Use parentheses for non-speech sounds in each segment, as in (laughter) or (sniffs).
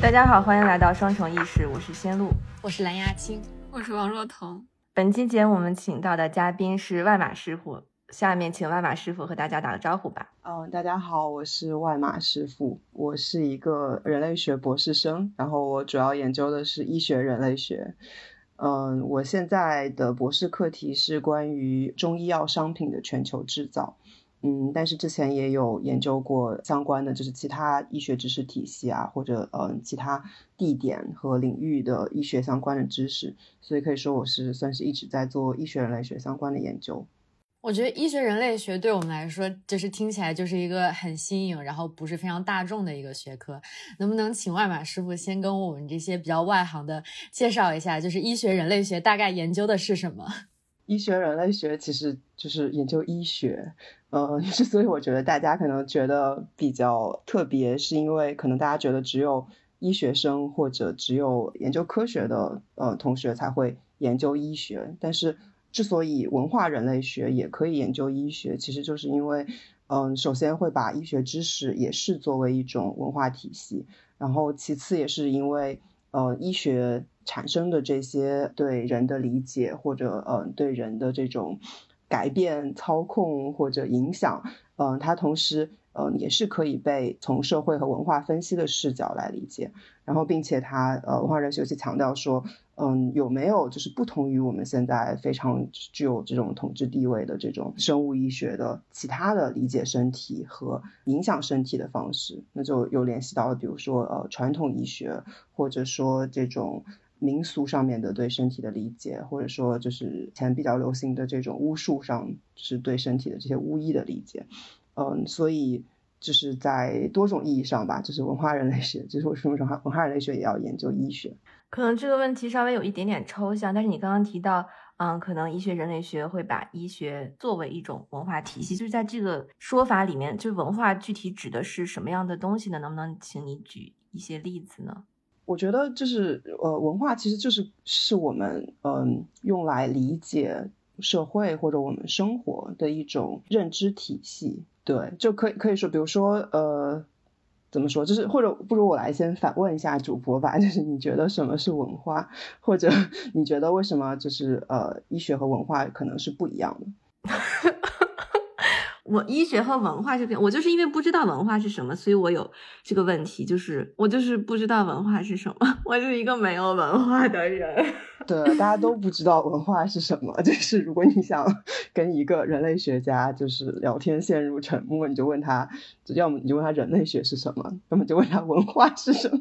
大家好，欢迎来到双重意识，我是仙露，我是蓝牙青，我是王若彤。本期节目我们请到的嘉宾是外马师傅，下面请外马师傅和大家打个招呼吧。嗯，大家好，我是外马师傅，我是一个人类学博士生，然后我主要研究的是医学人类学。嗯，我现在的博士课题是关于中医药商品的全球制造。嗯，但是之前也有研究过相关的，就是其他医学知识体系啊，或者嗯其他地点和领域的医学相关的知识，所以可以说我是算是一直在做医学人类学相关的研究。我觉得医学人类学对我们来说，就是听起来就是一个很新颖，然后不是非常大众的一个学科。能不能请外马师傅先跟我们这些比较外行的介绍一下，就是医学人类学大概研究的是什么？医学人类学其实就是研究医学。呃，之 (laughs) 所以我觉得大家可能觉得比较特别，是因为可能大家觉得只有医学生或者只有研究科学的呃同学才会研究医学。但是，之所以文化人类学也可以研究医学，其实就是因为，嗯，首先会把医学知识也是作为一种文化体系，然后其次也是因为，呃，医学产生的这些对人的理解或者呃对人的这种。改变、操控或者影响，嗯，它同时，嗯，也是可以被从社会和文化分析的视角来理解。然后，并且他，呃，文化人学习强调说，嗯，有没有就是不同于我们现在非常具有这种统治地位的这种生物医学的其他的理解身体和影响身体的方式？那就有联系到了，比如说，呃，传统医学，或者说这种。民俗上面的对身体的理解，或者说就是前比较流行的这种巫术上，是对身体的这些巫医的理解，嗯，所以就是在多种意义上吧，就是文化人类学，就是为什么说文化人类学也要研究医学？可能这个问题稍微有一点点抽象，但是你刚刚提到，嗯，可能医学人类学会把医学作为一种文化体系，就是在这个说法里面，就文化具体指的是什么样的东西呢？能不能请你举一些例子呢？我觉得就是呃，文化其实就是是我们嗯用来理解社会或者我们生活的一种认知体系。对，就可以可以说，比如说呃，怎么说？就是或者不如我来先反问一下主播吧，(laughs) 就是你觉得什么是文化，或者你觉得为什么就是呃，医学和文化可能是不一样的？(laughs) 我医学和文化这边，我就是因为不知道文化是什么，所以我有这个问题，就是我就是不知道文化是什么，(laughs) 我是一个没有文化的人。对，大家都不知道文化是什么，(laughs) 就是如果你想跟一个人类学家就是聊天陷入沉默，你就问他，要么你就问他人类学是什么，要么就问他文化是什么。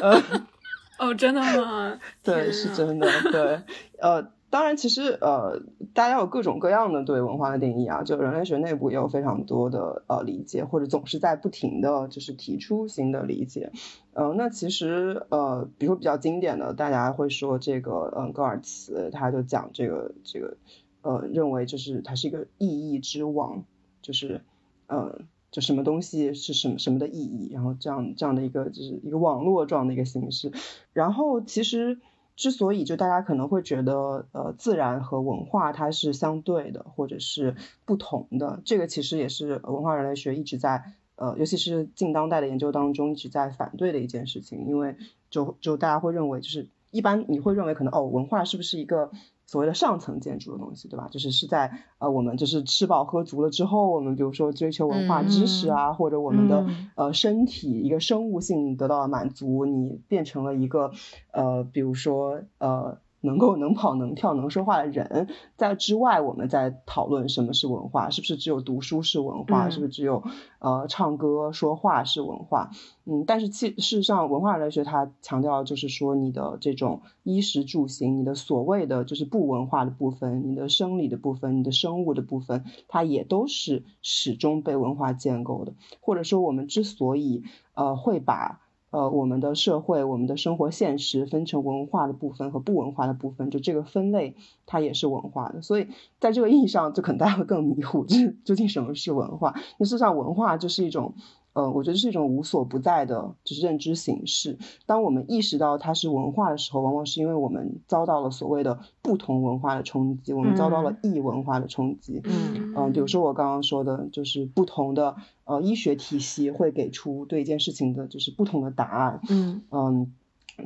(laughs) 哦，真的吗？对，是真的。对，呃。当然，其实呃，大家有各种各样的对文化的定义啊，就人类学内部也有非常多的呃理解，或者总是在不停的就是提出新的理解。嗯，那其实呃，比如说比较经典的，大家会说这个嗯，戈尔茨他就讲这个这个呃，认为就是它是一个意义之网，就是嗯，就什么东西是什么什么的意义，然后这样这样的一个就是一个网络状的一个形式。然后其实。之所以就大家可能会觉得，呃，自然和文化它是相对的，或者是不同的，这个其实也是文化人类学一直在，呃，尤其是近当代的研究当中一直在反对的一件事情，因为就就大家会认为，就是一般你会认为可能哦，文化是不是一个。所谓的上层建筑的东西，对吧？就是是在呃，我们就是吃饱喝足了之后，我们比如说追求文化知识啊，或者我们的呃身体一个生物性得到了满足，你变成了一个呃，比如说呃。能够能跑能跳能说话的人，在之外，我们在讨论什么是文化，是不是只有读书是文化，是不是只有呃唱歌说话是文化？嗯，但是其事实上，文化人类学它强调就是说，你的这种衣食住行，你的所谓的就是不文化的部分，你的生理的部分，你的生物的部分，它也都是始终被文化建构的。或者说，我们之所以呃会把呃，我们的社会，我们的生活现实分成文化的部分和不文化的部分，就这个分类，它也是文化的。所以，在这个意义上，就可能大家会更迷糊，就是究竟什么是文化？那事实上，文化就是一种，呃，我觉得是一种无所不在的，就是认知形式。当我们意识到它是文化的时候，往往是因为我们遭到了所谓的不同文化的冲击，我们遭到了异文化的冲击。嗯嗯，比如说我刚刚说的，就是不同的呃医学体系会给出对一件事情的就是不同的答案。嗯嗯，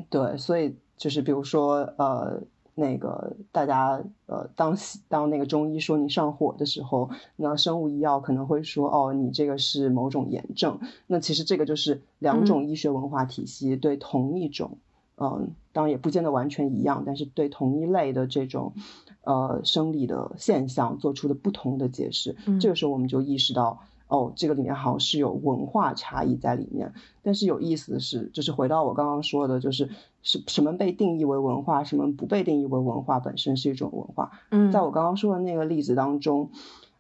对，所以就是比如说呃。那个大家呃，当当那个中医说你上火的时候，那生物医药可能会说哦，你这个是某种炎症。那其实这个就是两种医学文化体系对同一种，嗯，当然也不见得完全一样，但是对同一类的这种呃生理的现象做出的不同的解释。这个时候我们就意识到。哦，这个里面好像是有文化差异在里面，但是有意思的是，就是回到我刚刚说的，就是什什么被定义为文化，什么不被定义为文化，本身是一种文化。嗯，在我刚刚说的那个例子当中，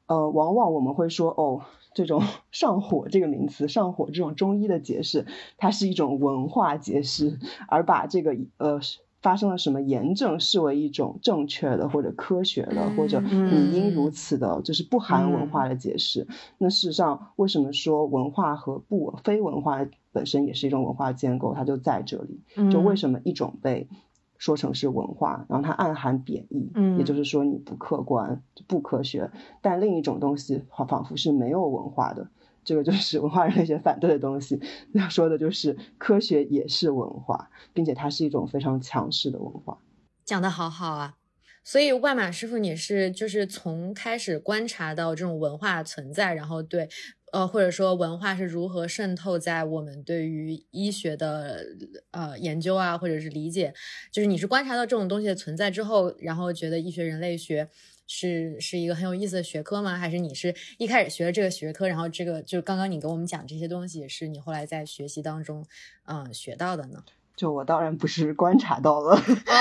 呃，往往我们会说，哦，这种上火这个名词，上火这种中医的解释，它是一种文化解释，而把这个呃。发生了什么炎症视为一种正确的或者科学的或者理应如此的，就是不含文化的解释。那事实上，为什么说文化和不非文化本身也是一种文化建构？它就在这里。就为什么一种被说成是文化，然后它暗含贬义，也就是说你不客观、不科学，但另一种东西仿佛是没有文化的。这个就是文化人类学反对的东西，要说的就是科学也是文化，并且它是一种非常强势的文化。讲的好好啊！所以外马师傅，你是就是从开始观察到这种文化存在，然后对呃或者说文化是如何渗透在我们对于医学的呃研究啊，或者是理解，就是你是观察到这种东西的存在之后，然后觉得医学人类学。是是一个很有意思的学科吗？还是你是一开始学了这个学科，然后这个就刚刚你给我们讲这些东西，是你后来在学习当中，嗯，学到的呢？就我当然不是观察到了，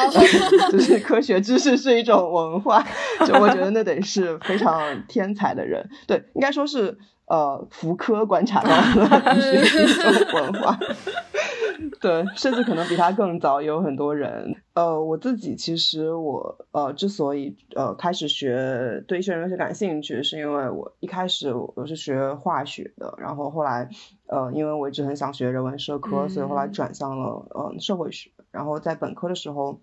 (laughs) 就是科学知识是一种文化，就我觉得那得是非常天才的人。对，应该说是呃，福柯观察到了 (laughs) 一种文化。(laughs) 对，甚至可能比他更早，也有很多人。呃，我自己其实我呃之所以呃开始学对一些人文学感兴趣，是因为我一开始我是学化学的，然后后来呃因为我一直很想学人文社科，所以后来转向了呃社会学。然后在本科的时候，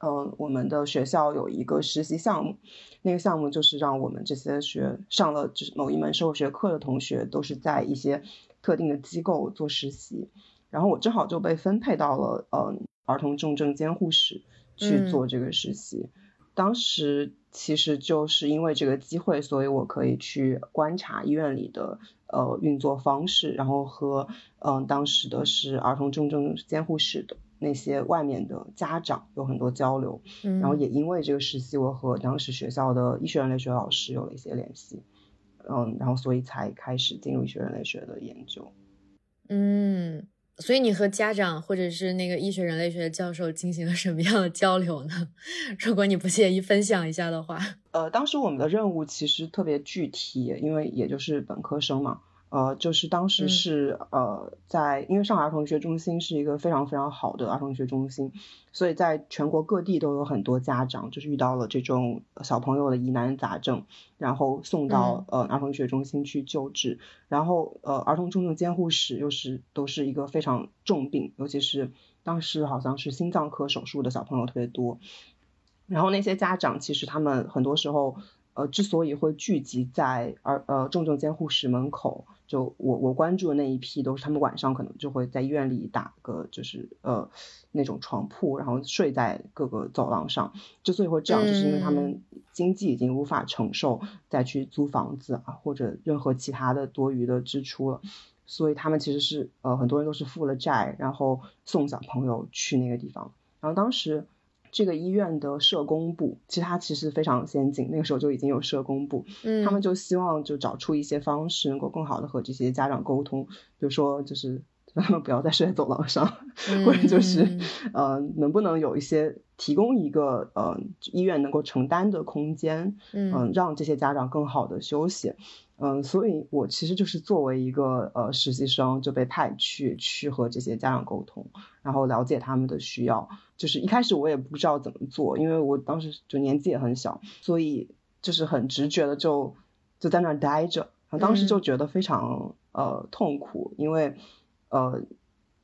呃我们的学校有一个实习项目，那个项目就是让我们这些学上了就是某一门社会学课的同学，都是在一些特定的机构做实习。然后我正好就被分配到了呃儿童重症监护室去做这个实习。当时其实就是因为这个机会，所以我可以去观察医院里的呃运作方式，然后和嗯当时的是儿童重症监护室的那些外面的家长有很多交流。然后也因为这个实习，我和当时学校的医学人类学老师有了一些联系。嗯，然后所以才开始进入医学人类学的研究。嗯。所以你和家长或者是那个医学人类学教授进行了什么样的交流呢？(laughs) 如果你不介意分享一下的话。呃，当时我们的任务其实特别具体，因为也就是本科生嘛。呃，就是当时是呃，在因为上海儿童医学中心是一个非常非常好的儿童医学中心，所以在全国各地都有很多家长就是遇到了这种小朋友的疑难杂症，然后送到呃儿童医学中心去救治，然后呃儿童重症监护室又是都是一个非常重病，尤其是当时好像是心脏科手术的小朋友特别多，然后那些家长其实他们很多时候呃之所以会聚集在儿呃重症监护室门口。就我我关注的那一批都是他们晚上可能就会在医院里打个就是呃那种床铺，然后睡在各个走廊上。之所以会这样，就是因为他们经济已经无法承受再去租房子啊或者任何其他的多余的支出了，所以他们其实是呃很多人都是负了债，然后送小朋友去那个地方。然后当时。这个医院的社工部，其实它其实非常先进，那个时候就已经有社工部，嗯，他们就希望就找出一些方式，能够更好的和这些家长沟通，比如说就是让他们不要再睡在走廊上，或者就是呃，能不能有一些提供一个呃医院能够承担的空间，嗯，让这些家长更好的休息。嗯，所以我其实就是作为一个呃实习生就被派去去和这些家长沟通，然后了解他们的需要。就是一开始我也不知道怎么做，因为我当时就年纪也很小，所以就是很直觉的就就在那儿待着，然后当时就觉得非常呃痛苦，因为呃。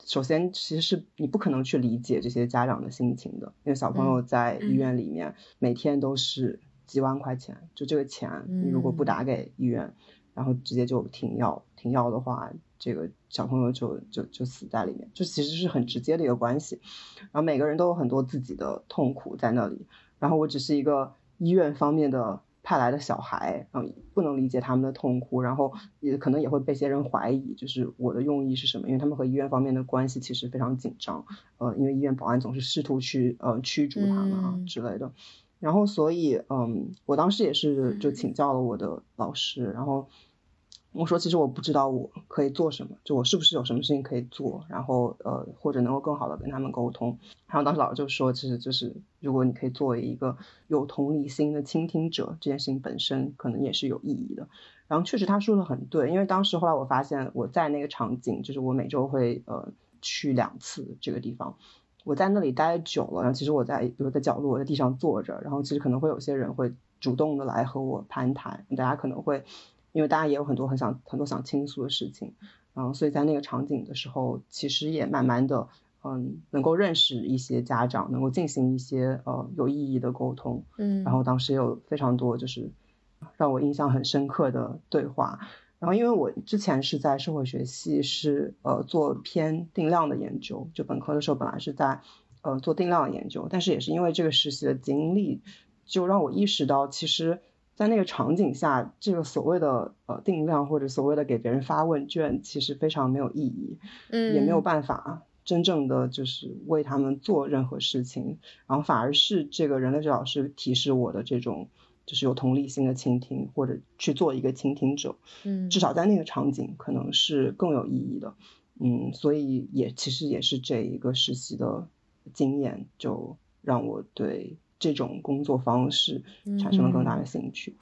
首先，其实是你不可能去理解这些家长的心情的，因为小朋友在医院里面每天都是几万块钱，就这个钱，你如果不打给医院，然后直接就停药，停药的话，这个小朋友就就就死在里面，就其实是很直接的一个关系。然后每个人都有很多自己的痛苦在那里，然后我只是一个医院方面的。派来的小孩，嗯，不能理解他们的痛苦，然后也可能也会被些人怀疑，就是我的用意是什么？因为他们和医院方面的关系其实非常紧张，呃，因为医院保安总是试图去呃驱逐他们啊之类的，然后所以嗯，我当时也是就请教了我的老师，然后。我说，其实我不知道我可以做什么，就我是不是有什么事情可以做，然后呃，或者能够更好的跟他们沟通。然后当时老师就说，其实就是如果你可以作为一个有同理心的倾听者，这件事情本身可能也是有意义的。然后确实他说的很对，因为当时后来我发现我在那个场景，就是我每周会呃去两次这个地方，我在那里待久了，然后其实我在比如在角落，我在地上坐着，然后其实可能会有些人会主动的来和我攀谈，大家可能会。因为大家也有很多很想很多想倾诉的事情，然后，所以在那个场景的时候，其实也慢慢的，嗯，能够认识一些家长，能够进行一些呃有意义的沟通，嗯，然后当时有非常多就是让我印象很深刻的对话，然后因为我之前是在社会学系是呃做偏定量的研究，就本科的时候本来是在呃做定量的研究，但是也是因为这个实习的经历，就让我意识到其实。在那个场景下，这个所谓的呃定量或者所谓的给别人发问卷，其实非常没有意义，嗯，也没有办法真正的就是为他们做任何事情，然后反而是这个人类学老师提示我的这种就是有同理心的倾听，或者去做一个倾听者，嗯，至少在那个场景可能是更有意义的，嗯，所以也其实也是这一个实习的经验，就让我对。这种工作方式产生了更大的兴趣，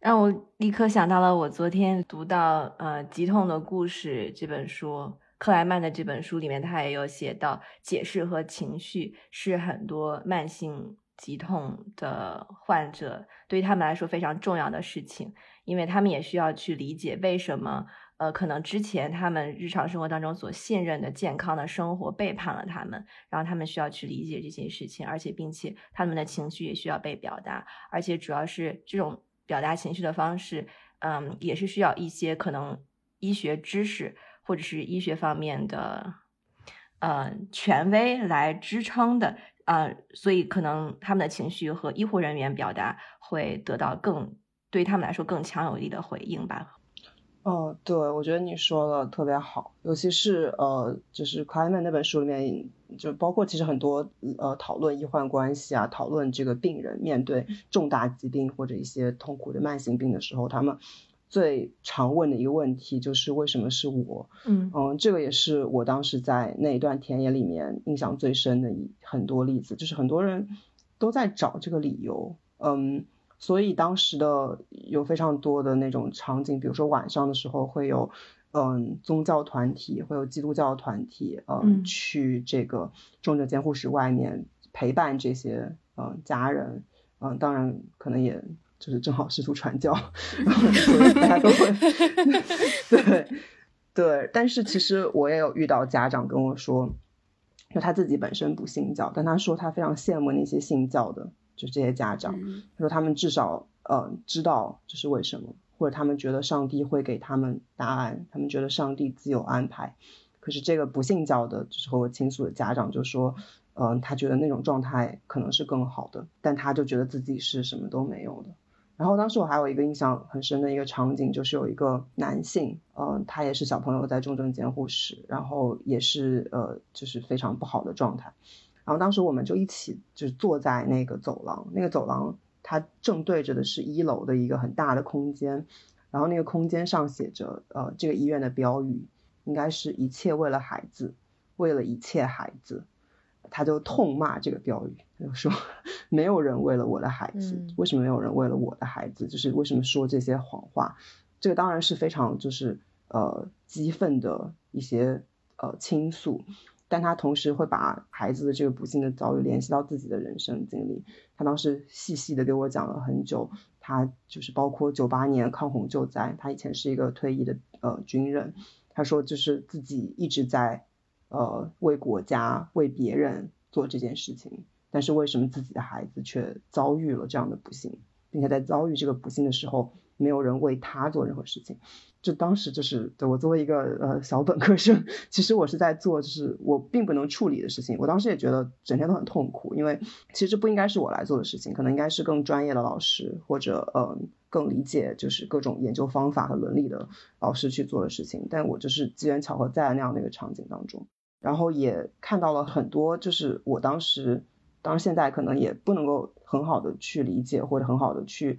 让我立刻想到了我昨天读到呃《疾痛的故事》这本书，克莱曼的这本书里面，他也有写到，解释和情绪是很多慢性疾痛的患者对于他们来说非常重要的事情，因为他们也需要去理解为什么。呃，可能之前他们日常生活当中所信任的健康的生活背叛了他们，然后他们需要去理解这些事情，而且并且他们的情绪也需要被表达，而且主要是这种表达情绪的方式，嗯，也是需要一些可能医学知识或者是医学方面的呃权威来支撑的啊，所以可能他们的情绪和医护人员表达会得到更对他们来说更强有力的回应吧。哦，对，我觉得你说的特别好，尤其是呃，就是克莱曼那本书里面，就包括其实很多呃讨论医患关系啊，讨论这个病人面对重大疾病或者一些痛苦的慢性病的时候，他们最常问的一个问题就是为什么是我？嗯嗯，这个也是我当时在那一段田野里面印象最深的一很多例子，就是很多人都在找这个理由，嗯。所以当时的有非常多的那种场景，比如说晚上的时候会有，嗯，宗教团体会有基督教团体，嗯，去这个重症监护室外面陪伴这些嗯家人，嗯，当然可能也就是正好试图传教，然后大家都会，对对，但是其实我也有遇到家长跟我说，就他自己本身不信教，但他说他非常羡慕那些信教的。就这些家长，他说他们至少呃知道这是为什么，或者他们觉得上帝会给他们答案，他们觉得上帝自有安排。可是这个不信教的，就是和我倾诉的家长就说，嗯，他觉得那种状态可能是更好的，但他就觉得自己是什么都没有的。然后当时我还有一个印象很深的一个场景，就是有一个男性，嗯，他也是小朋友在重症监护室，然后也是呃就是非常不好的状态。然后当时我们就一起就是坐在那个走廊，那个走廊它正对着的是一楼的一个很大的空间，然后那个空间上写着呃这个医院的标语，应该是一切为了孩子，为了一切孩子，他就痛骂这个标语，他就说 (laughs) 没有人为了我的孩子，为什么没有人为了我的孩子？就是为什么说这些谎话？这个当然是非常就是呃激愤的一些呃倾诉。但他同时会把孩子的这个不幸的遭遇联系到自己的人生经历。他当时细细的给我讲了很久，他就是包括九八年抗洪救灾，他以前是一个退役的呃军人，他说就是自己一直在呃为国家为别人做这件事情，但是为什么自己的孩子却遭遇了这样的不幸，并且在遭遇这个不幸的时候，没有人为他做任何事情。就当时就是对我作为一个呃小本科生，其实我是在做就是我并不能处理的事情。我当时也觉得整天都很痛苦，因为其实不应该是我来做的事情，可能应该是更专业的老师或者呃更理解就是各种研究方法和伦理的老师去做的事情。但我就是机缘巧合在那样的一个场景当中，然后也看到了很多就是我当时，当然现在可能也不能够很好的去理解或者很好的去。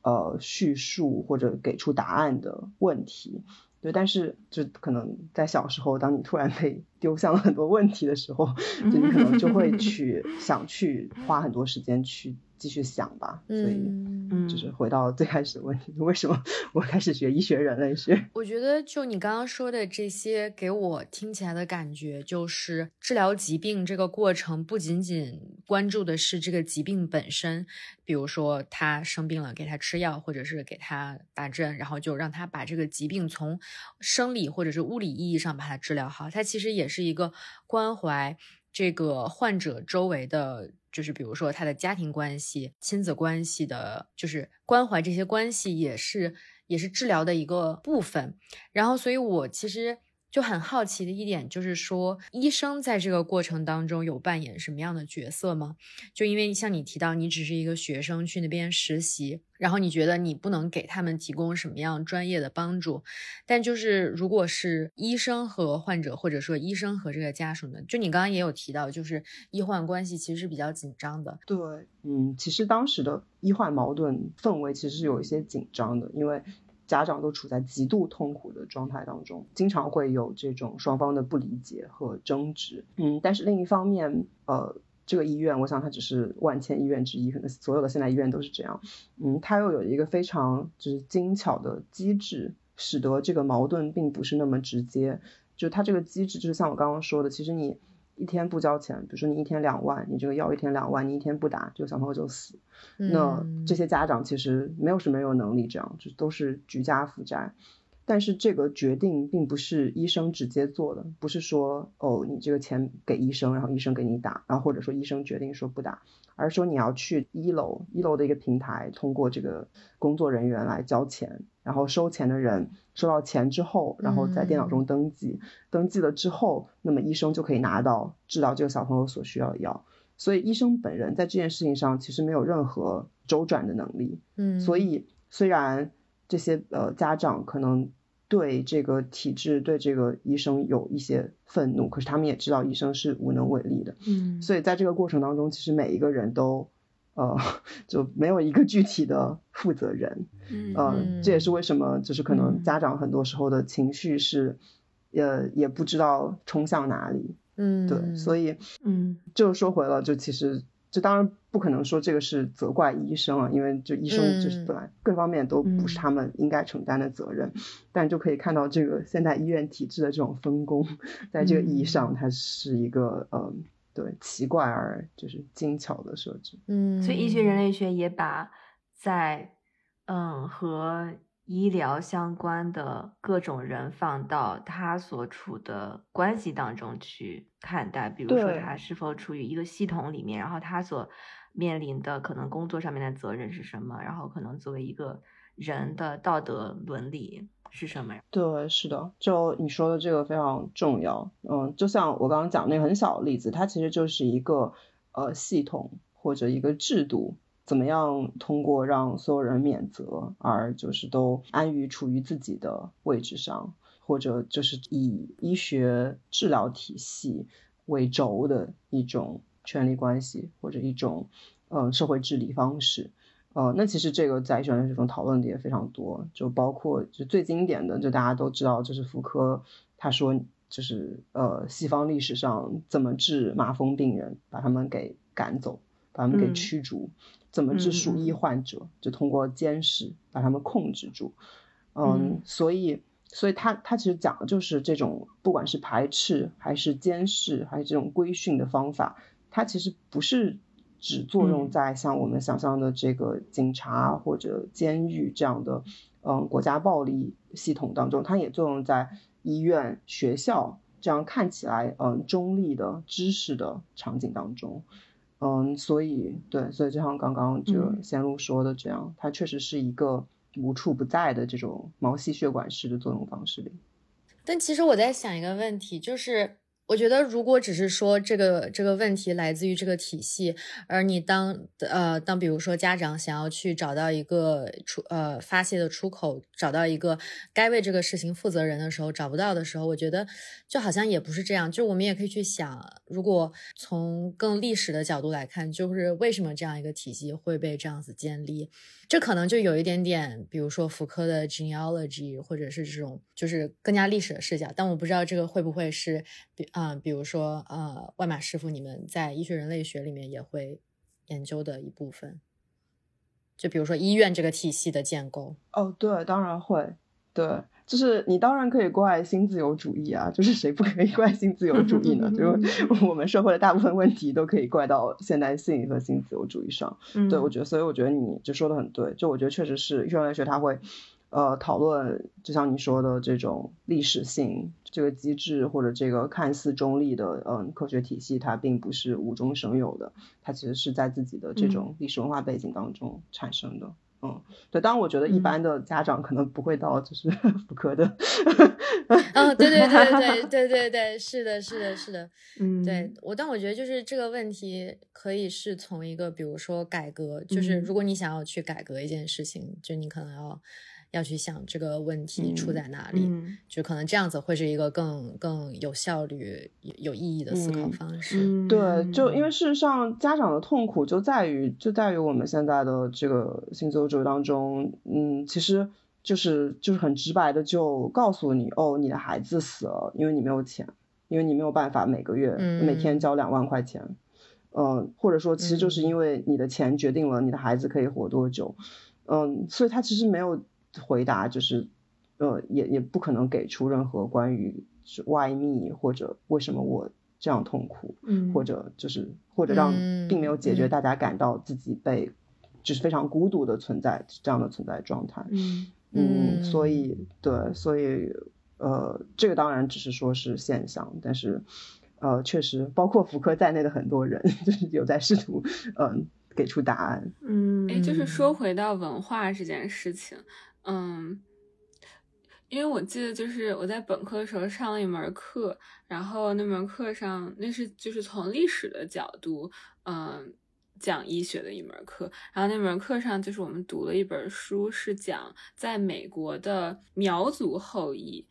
呃，叙述或者给出答案的问题，对，但是就可能在小时候，当你突然被丢向了很多问题的时候，就你可能就会 (laughs) 去想去花很多时间去。继续想吧，所以就是回到最开始的问题，为什么 (laughs) 我开始学医学人类学？我觉得就你刚刚说的这些，给我听起来的感觉就是治疗疾病这个过程不仅仅关注的是这个疾病本身，比如说他生病了，给他吃药，或者是给他打针，然后就让他把这个疾病从生理或者是物理意义上把它治疗好。它其实也是一个关怀这个患者周围的。就是比如说他的家庭关系、亲子关系的，就是关怀这些关系，也是也是治疗的一个部分。然后，所以我其实。就很好奇的一点就是说，医生在这个过程当中有扮演什么样的角色吗？就因为像你提到，你只是一个学生去那边实习，然后你觉得你不能给他们提供什么样专业的帮助，但就是如果是医生和患者，或者说医生和这个家属呢？就你刚刚也有提到，就是医患关系其实是比较紧张的。对，嗯，其实当时的医患矛盾氛围其实是有一些紧张的，因为。家长都处在极度痛苦的状态当中，经常会有这种双方的不理解和争执。嗯，但是另一方面，呃，这个医院，我想它只是万千医院之一，可能所有的现代医院都是这样。嗯，它又有一个非常就是精巧的机制，使得这个矛盾并不是那么直接。就它这个机制，就是像我刚刚说的，其实你。一天不交钱，比如说你一天两万，你这个药一天两万，你一天不打，这个小朋友就死。那这些家长其实没有什么有能力这样，就都是举家负债。但是这个决定并不是医生直接做的，不是说哦你这个钱给医生，然后医生给你打，然后或者说医生决定说不打，而是说你要去一楼一楼的一个平台，通过这个工作人员来交钱。然后收钱的人收到钱之后，然后在电脑中登记，登记了之后，那么医生就可以拿到治疗这个小朋友所需要的药。所以医生本人在这件事情上其实没有任何周转的能力。嗯，所以虽然这些呃家长可能对这个体制、对这个医生有一些愤怒，可是他们也知道医生是无能为力的。嗯，所以在这个过程当中，其实每一个人都。呃，就没有一个具体的负责人，呃，这也是为什么就是可能家。长很多时候的情绪是，呃，也不知道冲向哪里，嗯，对，所以，嗯，就说回了，就其实，就当然不可能说这个是责怪医生啊，因为就医生就是本来各方面都不是他们应该承担的责任，但就可以看到这个现代医院体制的这种分工，在这个意义。上，它是一个呃。对，奇怪而就是精巧的设置。嗯，所以医学人类学也把在嗯和医疗相关的各种人放到他所处的关系当中去看待，比如说他是否处于一个系统里面，然后他所面临的可能工作上面的责任是什么，然后可能作为一个人的道德伦理。是什么呀？对，是的，就你说的这个非常重要。嗯，就像我刚刚讲那个很小的例子，它其实就是一个呃系统或者一个制度，怎么样通过让所有人免责，而就是都安于处于自己的位置上，或者就是以医学治疗体系为轴的一种权力关系，或者一种嗯社会治理方式。呃，那其实这个在医学类学中讨论的也非常多，就包括就最经典的，就大家都知道，就是福柯他说，就是呃西方历史上怎么治麻风病人，把他们给赶走，把他们给驱逐；怎么治鼠疫患者，就通过监视把他们控制住。嗯，所以所以他他其实讲的就是这种，不管是排斥还是监视还是这种规训的方法，它其实不是。只作用在像我们想象的这个警察或者监狱这样的嗯国家暴力系统当中，它也作用在医院、学校这样看起来嗯中立的知识的场景当中。嗯，所以对，所以就像刚刚这个仙露说的这样，它确实是一个无处不在的这种毛细血管式的作用方式里。但其实我在想一个问题，就是。我觉得，如果只是说这个这个问题来自于这个体系，而你当呃当比如说家长想要去找到一个出呃发泄的出口，找到一个该为这个事情负责人的时候找不到的时候，我觉得就好像也不是这样。就我们也可以去想，如果从更历史的角度来看，就是为什么这样一个体系会被这样子建立？这可能就有一点点，比如说福柯的 genealogy，或者是这种就是更加历史的视角。但我不知道这个会不会是比啊，比如说呃，外马师傅，你们在医学人类学里面也会研究的一部分。就比如说医院这个体系的建构。哦，对，当然会，对。就是你当然可以怪新自由主义啊，就是谁不可以怪新自由主义呢？就 (laughs) 是我们社会的大部分问题都可以怪到现代性和新自由主义上。对我觉得，所以我觉得你就说的很对。就我觉得确实是医学学它会呃讨论，就像你说的这种历史性这个机制或者这个看似中立的嗯科学体系，它并不是无中生有的，它其实是在自己的这种历史文化背景当中产生的。嗯，对，当然我觉得一般的家长可能不会到就是 (laughs) 妇科的。嗯，对对对对 (laughs) 对对对，是的，是的，是的，嗯，对我，但我觉得就是这个问题可以是从一个，比如说改革，就是如果你想要去改革一件事情，就你可能要。要去想这个问题出在哪里，就可能这样子会是一个更更有效率、有意义的思考方式。对，就因为事实上，家长的痛苦就在于就在于我们现在的这个新自由主义当中，嗯，其实就是就是很直白的就告诉你，哦，你的孩子死了，因为你没有钱，因为你没有办法每个月每天交两万块钱，嗯，或者说其实就是因为你的钱决定了你的孩子可以活多久，嗯，所以他其实没有。回答就是，呃，也也不可能给出任何关于是外密或者为什么我这样痛苦，嗯，或者就是或者让并没有解决大家感到自己被就是非常孤独的存在这样的存在状态，嗯。嗯，所以对，所以呃，这个当然只是说是现象，但是呃，确实包括福柯在内的很多人 (laughs) 就是有在试图嗯给出答案，嗯，哎，就是说回到文化这件事情。嗯，因为我记得就是我在本科的时候上了一门课，然后那门课上那是就是从历史的角度，嗯，讲医学的一门课，然后那门课上就是我们读了一本书，是讲在美国的苗族后裔。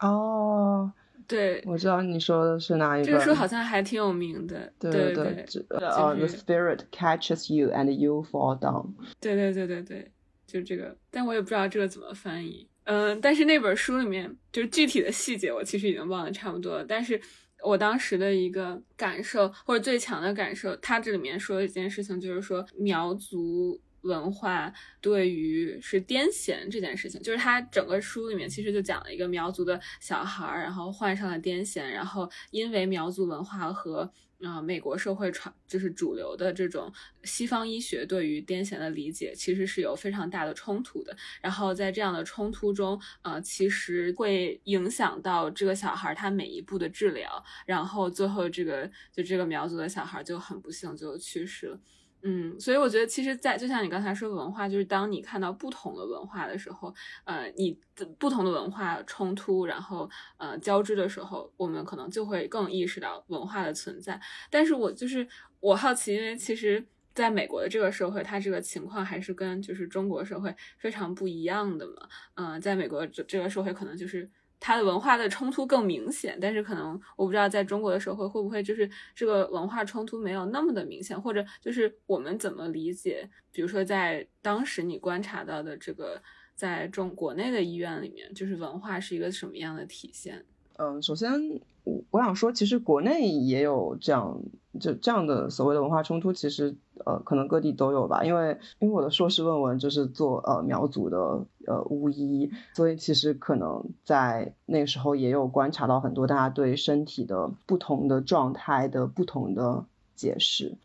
哦，对，我知道你说的是哪一本，这个书好像还挺有名的。对对对，呃，The Spirit catches you and you fall down。对对对对对。就这个，但我也不知道这个怎么翻译。嗯，但是那本书里面就是具体的细节，我其实已经忘得差不多了。但是我当时的一个感受，或者最强的感受，它这里面说的一件事情，就是说苗族文化对于是癫痫这件事情，就是它整个书里面其实就讲了一个苗族的小孩儿，然后患上了癫痫，然后因为苗族文化和啊，美国社会传就是主流的这种西方医学对于癫痫的理解，其实是有非常大的冲突的。然后在这样的冲突中，呃，其实会影响到这个小孩他每一步的治疗。然后最后这个就这个苗族的小孩就很不幸就去世了。嗯，所以我觉得，其实，在就像你刚才说文化，就是当你看到不同的文化的时候，呃，你的不同的文化冲突，然后呃交织的时候，我们可能就会更意识到文化的存在。但是我就是我好奇，因为其实在美国的这个社会，它这个情况还是跟就是中国社会非常不一样的嘛。嗯，在美国这这个社会可能就是。它的文化的冲突更明显，但是可能我不知道在中国的社会会不会就是这个文化冲突没有那么的明显，或者就是我们怎么理解，比如说在当时你观察到的这个在中国内的医院里面，就是文化是一个什么样的体现？嗯，首先我我想说，其实国内也有这样就这样的所谓的文化冲突，其实呃可能各地都有吧，因为因为我的硕士论文就是做呃苗族的呃巫医，所以其实可能在那个时候也有观察到很多大家对身体的不同的状态的不同的解释。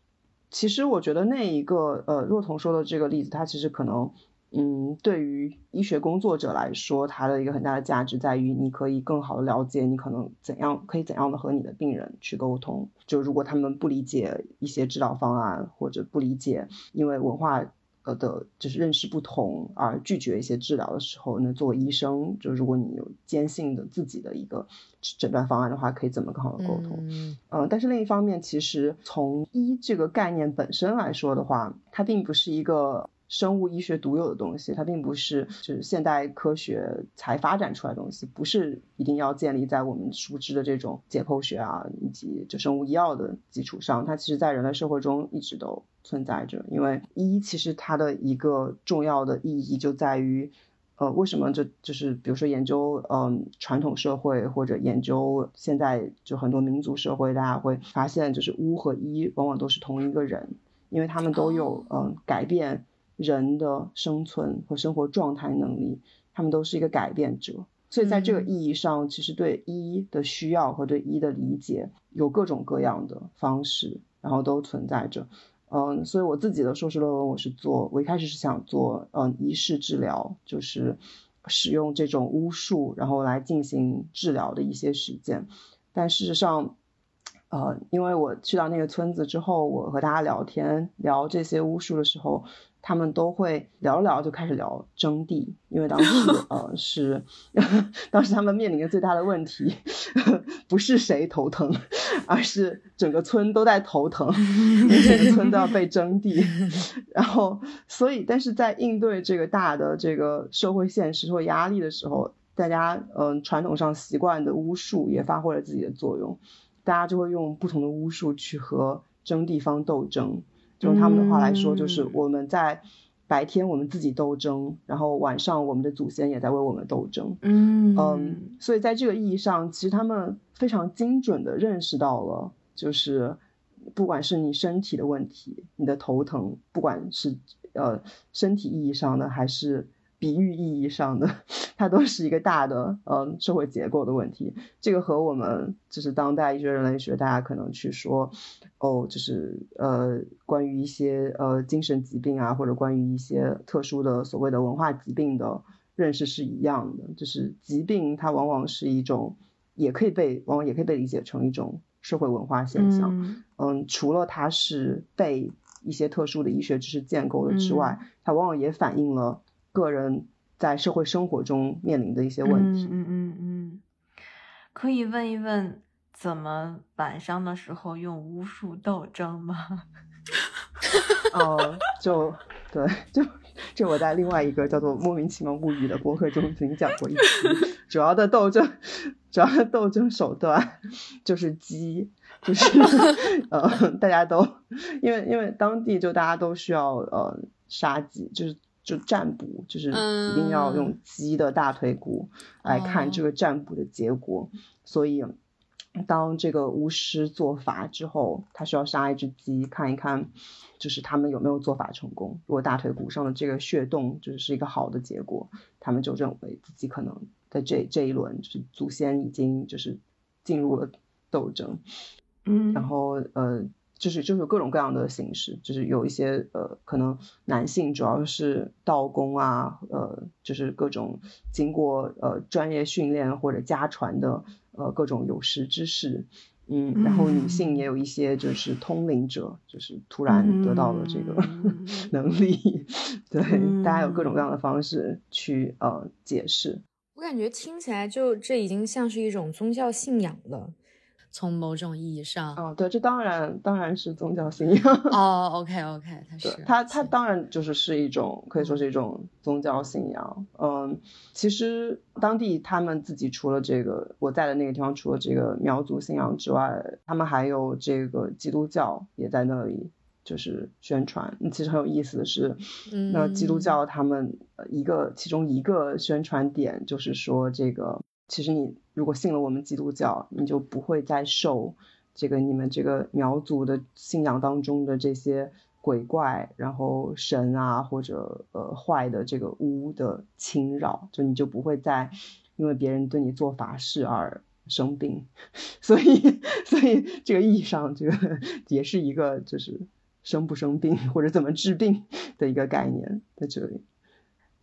其实我觉得那一个呃，若彤说的这个例子，它其实可能。嗯，对于医学工作者来说，它的一个很大的价值在于，你可以更好的了解你可能怎样可以怎样的和你的病人去沟通。就如果他们不理解一些治疗方案，或者不理解因为文化呃的就是认识不同而拒绝一些治疗的时候，那作为医生，就如果你有坚信的自己的一个诊断方案的话，可以怎么更好的沟通？嗯呃，但是另一方面，其实从医这个概念本身来说的话，它并不是一个。生物医学独有的东西，它并不是就是现代科学才发展出来的东西，不是一定要建立在我们熟知的这种解剖学啊以及就生物医药的基础上。它其实在人类社会中一直都存在着。因为医其实它的一个重要的意义就在于，呃，为什么这就是比如说研究嗯传统社会或者研究现在就很多民族社会，大家会发现就是巫和医往往都是同一个人，因为他们都有嗯改变。人的生存和生活状态能力，他们都是一个改变者，所以在这个意义上，其实对一的需要和对一的理解有各种各样的方式，然后都存在着。嗯，所以我自己的硕士论文我是做，我一开始是想做嗯仪式治疗，就是使用这种巫术，然后来进行治疗的一些实践，但事实上。呃，因为我去到那个村子之后，我和大家聊天聊这些巫术的时候，他们都会聊聊就开始聊征地，因为当时 (laughs) 呃是 (laughs) 当时他们面临的最大的问题 (laughs) 不是谁头疼，而是整个村都在头疼，整个村都要被征地，然后所以但是在应对这个大的这个社会现实或压力的时候，大家嗯传统上习惯的巫术也发挥了自己的作用。大家就会用不同的巫术去和争地方斗争，用他们的话来说，就是我们在白天我们自己斗争，然后晚上我们的祖先也在为我们斗争。嗯嗯，所以在这个意义上，其实他们非常精准的认识到了，就是不管是你身体的问题，你的头疼，不管是呃身体意义上的还是。比喻意义上的，(laughs) 它都是一个大的，嗯，社会结构的问题。这个和我们就是当代医学人类学，大家可能去说，哦，就是呃，关于一些呃精神疾病啊，或者关于一些特殊的所谓的文化疾病的认识是一样的。就是疾病它往往是一种，也可以被往往也可以被理解成一种社会文化现象。嗯，除了它是被一些特殊的医学知识建构的之外，它往往也反映了。个人在社会生活中面临的一些问题，嗯嗯嗯，可以问一问，怎么晚上的时候用巫术斗争吗？(laughs) 哦，就对，就这我在另外一个叫做《莫名其妙物语》的博客中曾经讲过一期，主要的斗争，主要的斗争手段就是鸡，就是呃，大家都因为因为当地就大家都需要呃杀鸡，就是。就占卜，就是一定要用鸡的大腿骨来看这个占卜的结果。所以，当这个巫师做法之后，他需要杀一只鸡，看一看，就是他们有没有做法成功。如果大腿骨上的这个血洞就是是一个好的结果，他们就认为自己可能在这这一轮就是祖先已经就是进入了斗争。嗯，然后呃。就是就是各种各样的形式，就是有一些呃，可能男性主要是道工啊，呃，就是各种经过呃专业训练或者家传的呃各种有识之士，嗯，然后女性也有一些就是通灵者，就是突然得到了这个 (laughs) 能力，对，大家有各种各样的方式去呃解释。我感觉听起来就这已经像是一种宗教信仰了。从某种意义上，哦，对，这当然当然是宗教信仰。哦，OK OK，它是它它当然就是是一种可以说是一种宗教信仰。嗯，其实当地他们自己除了这个我在的那个地方，除了这个苗族信仰之外，他们还有这个基督教也在那里就是宣传。其实很有意思的是，那基督教他们一个其中一个宣传点就是说这个。其实你如果信了我们基督教，你就不会再受这个你们这个苗族的信仰当中的这些鬼怪，然后神啊或者呃坏的这个巫的侵扰，就你就不会再因为别人对你做法事而生病。(laughs) 所以，所以这个意义上，这个也是一个就是生不生病或者怎么治病的一个概念在这里。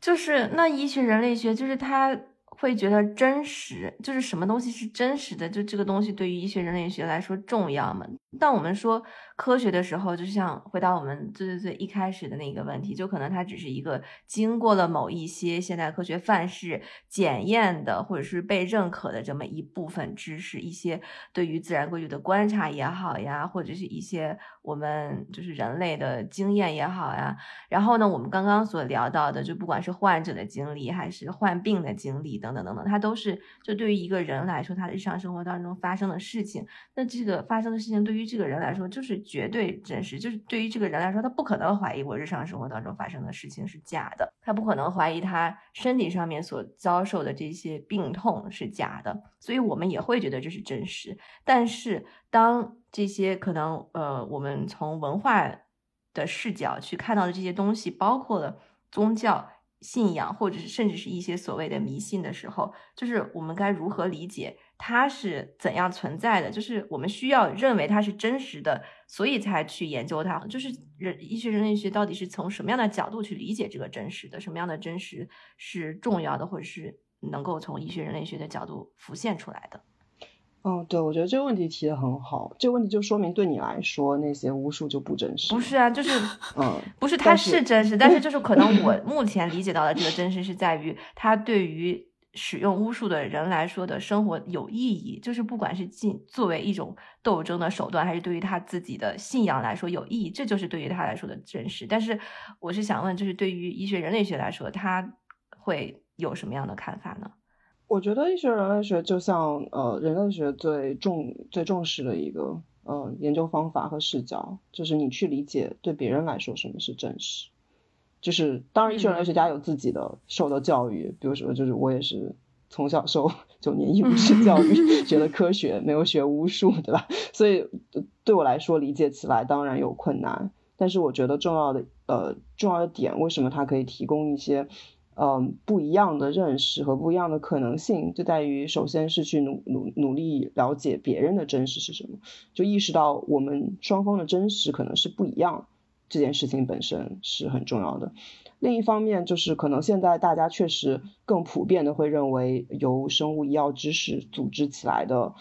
就是那医学人类学，就是它。会觉得真实就是什么东西是真实的，就这个东西对于医学人类学来说重要吗？当我们说科学的时候，就像回到我们最最最一开始的那个问题，就可能它只是一个经过了某一些现代科学范式检验的，或者是被认可的这么一部分知识，一些对于自然规律的观察也好呀，或者是一些我们就是人类的经验也好呀。然后呢，我们刚刚所聊到的，就不管是患者的经历还是患病的经历等等等等，它都是就对于一个人来说，他日常生活当中发生的事情。那这个发生的事情对于这个人来说就是绝对真实，就是对于这个人来说，他不可能怀疑我日常生活当中发生的事情是假的，他不可能怀疑他身体上面所遭受的这些病痛是假的，所以我们也会觉得这是真实。但是当这些可能呃，我们从文化的视角去看到的这些东西，包括了宗教信仰，或者是甚至是一些所谓的迷信的时候，就是我们该如何理解？它是怎样存在的？就是我们需要认为它是真实的，所以才去研究它。就是人医学人类学到底是从什么样的角度去理解这个真实的？什么样的真实是重要的，或者是能够从医学人类学的角度浮现出来的？嗯，对，我觉得这个问题提的很好。这个问题就说明对你来说那些巫术就不真实。不是啊，就是嗯，不是它是真实，但是就是可能 (laughs) 我目前理解到的这个真实是在于它对于。使用巫术的人来说的生活有意义，就是不管是进作为一种斗争的手段，还是对于他自己的信仰来说有意义，这就是对于他来说的真实。但是我是想问，就是对于医学人类学来说，他会有什么样的看法呢？我觉得医学人类学就像呃人类学最重最重视的一个呃研究方法和视角，就是你去理解对别人来说什么是真实。就是当然，医学人类学家有自己的受的教育，比如说，就是我也是从小受九年义务式教育，学的科学，没有学巫术，对吧？所以对我来说理解起来当然有困难。但是我觉得重要的呃重要的点，为什么它可以提供一些嗯不一样的认识和不一样的可能性，就在于首先是去努努努力了解别人的真实是什么，就意识到我们双方的真实可能是不一样。这件事情本身是很重要的。另一方面，就是可能现在大家确实更普遍的会认为，由生物医药知识组织起来的，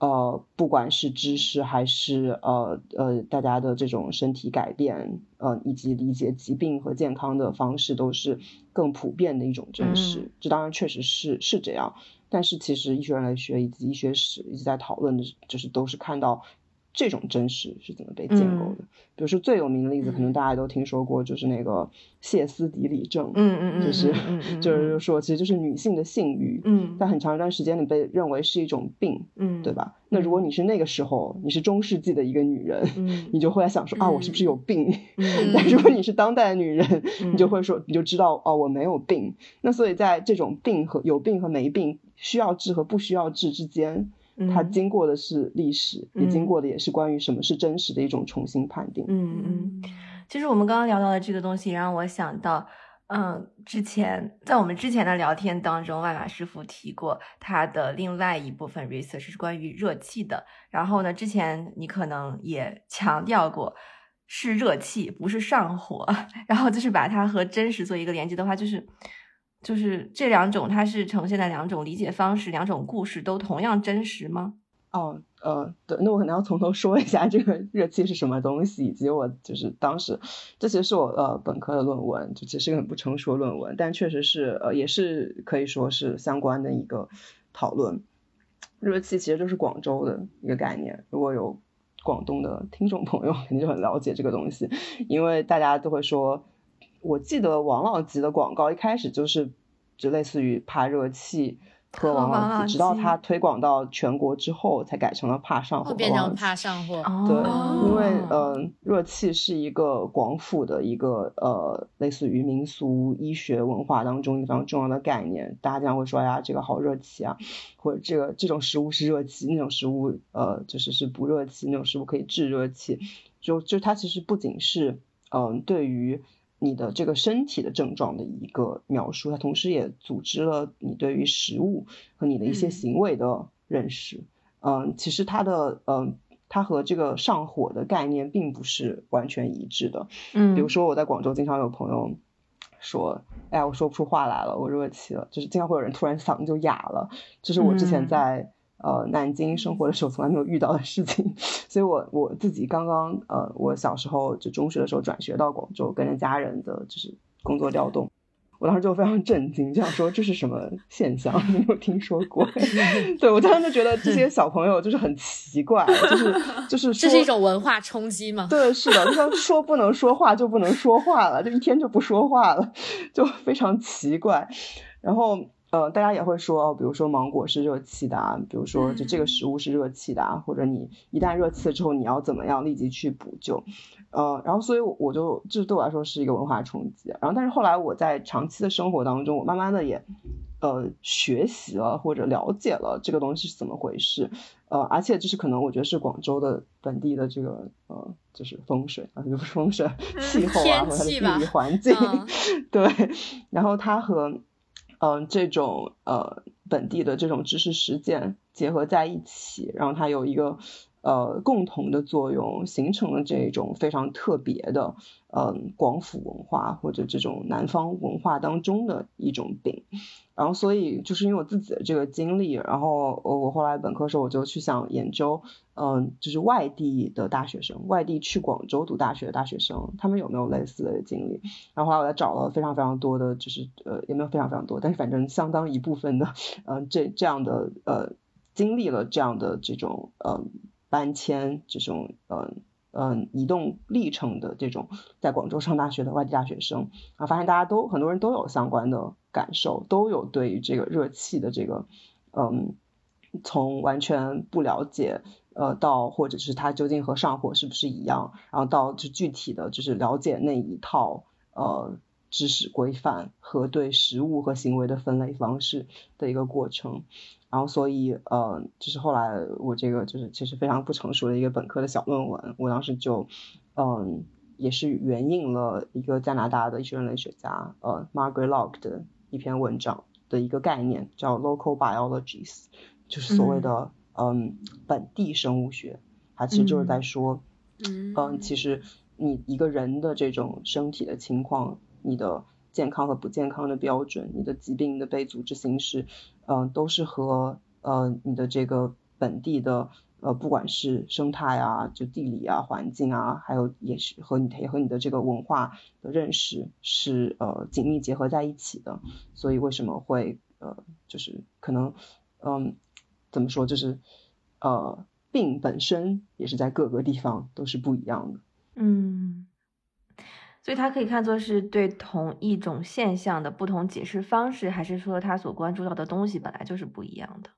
呃，不管是知识还是呃呃大家的这种身体改变，呃以及理解疾病和健康的方式，都是更普遍的一种真实。这当然确实是是这样，但是其实医学人类学以及医学史一直在讨论的，就是都是看到。这种真实是怎么被建构的？比如说最有名的例子，可能大家都听说过，就是那个歇斯底里症。嗯嗯嗯，就是 (laughs) 就是说，其实就是女性的性欲。嗯，在很长一段时间里被认为是一种病。嗯，对吧？那如果你是那个时候，你是中世纪的一个女人，(laughs) 你就会来想说啊，我是不是有病？(laughs) 但如果你是当代的女人，你就会说，你就知道哦，我没有病。那所以在这种病和有病和没病、需要治和不需要治之间。它经过的是历史，也经过的也是关于什么是真实的一种重新判定。嗯嗯，其实我们刚刚聊到的这个东西，让我想到，嗯，之前在我们之前的聊天当中，万马师傅提过他的另外一部分 research 是关于热气的。然后呢，之前你可能也强调过是热气，不是上火。(laughs) 然后就是把它和真实做一个连接的话，就是。就是这两种，它是呈现的两种理解方式，两种故事都同样真实吗？哦，呃，对，那我可能要从头说一下这个热气是什么东西，以及我就是当时，这其实是我呃本科的论文，就其实一个很不成熟的论文，但确实是呃也是可以说是相关的一个讨论。热气其实就是广州的一个概念，如果有广东的听众朋友，(laughs) 肯定就很了解这个东西，因为大家都会说。我记得王老吉的广告一开始就是，就类似于怕热气喝王老吉，直到它推广到全国之后，才改成了怕上火。变成怕上火。对，因为嗯，热气是一个广府的一个呃，类似于民俗医学文化当中一个非常重要的概念。大家经常会说呀，这个好热气啊，或者这个这种食物是热气，那种食物呃，就是是不热气，那种食物可以治热气。就就它其实不仅是嗯，对于你的这个身体的症状的一个描述，它同时也组织了你对于食物和你的一些行为的认识。嗯，其实它的嗯它和这个上火的概念并不是完全一致的。嗯，比如说我在广州经常有朋友说，哎呀，我说不出话来了，我热气了，就是经常会有人突然嗓子就哑了，这是我之前在呃南京生活的时候从来没有遇到的事情。(laughs) 所以我我自己刚刚呃，我小时候就中学的时候转学到广州，跟着家人的就是工作调动。我当时就非常震惊，就想说这是什么现象？(laughs) 没有听说过。(laughs) 对我当时就觉得这些小朋友就是很奇怪，就是就是这是一种文化冲击吗？对，是的，就像说不能说话就不能说话了，就一天就不说话了，就非常奇怪。然后呃，大家也会说，比如说芒果是热气的啊，比如说就这个食物是热气的啊，或者你一旦热气了之后，你要怎么样立即去补救？呃，然后所以我就这对我来说是一个文化冲击。然后但是后来我在长期的生活当中，我慢慢的也呃学习了或者了解了这个东西是怎么回事。呃，而且就是可能我觉得是广州的本地的这个呃就是风水啊，不是风水，气候啊，和它的地理环境，(laughs) 对，然后它和嗯这种呃本地的这种知识实践结合在一起，然后它有一个。呃，共同的作用形成了这种非常特别的，嗯，广府文化或者这种南方文化当中的一种饼。然后，所以就是因为我自己的这个经历，然后我我后来本科时候我就去想研究，嗯，就是外地的大学生，外地去广州读大学的大学生，他们有没有类似的经历？然后后来我再找了非常非常多的，就是呃，也没有非常非常多，但是反正相当一部分的，嗯，这这样的呃，经历了这样的这种嗯。搬迁这种嗯嗯移动历程的这种在广州上大学的外地大学生啊，发现大家都很多人都有相关的感受，都有对于这个热气的这个嗯从完全不了解呃到或者是它究竟和上火是不是一样，然后到就具体的就是了解那一套呃知识规范和对食物和行为的分类方式的一个过程。然后，所以，呃，就是后来我这个就是其实非常不成熟的一个本科的小论文，我当时就，嗯，也是援引了一个加拿大的医学人类学家，呃，Margaret Lock 的一篇文章的一个概念，叫 local biologies，就是所谓的，嗯，本地生物学，它其实就是在说，嗯，其实你一个人的这种身体的情况，你的。健康和不健康的标准，你的疾病的被组织形式，嗯，都是和呃你的这个本地的呃不管是生态啊，就地理啊环境啊，还有也是和你也和你的这个文化的认识是呃紧密结合在一起的。所以为什么会呃就是可能嗯怎么说就是呃病本身也是在各个地方都是不一样的。嗯。所以它可以看作是对同一种现象的不同解释方式，还是说他所关注到的东西本来就是不一样的？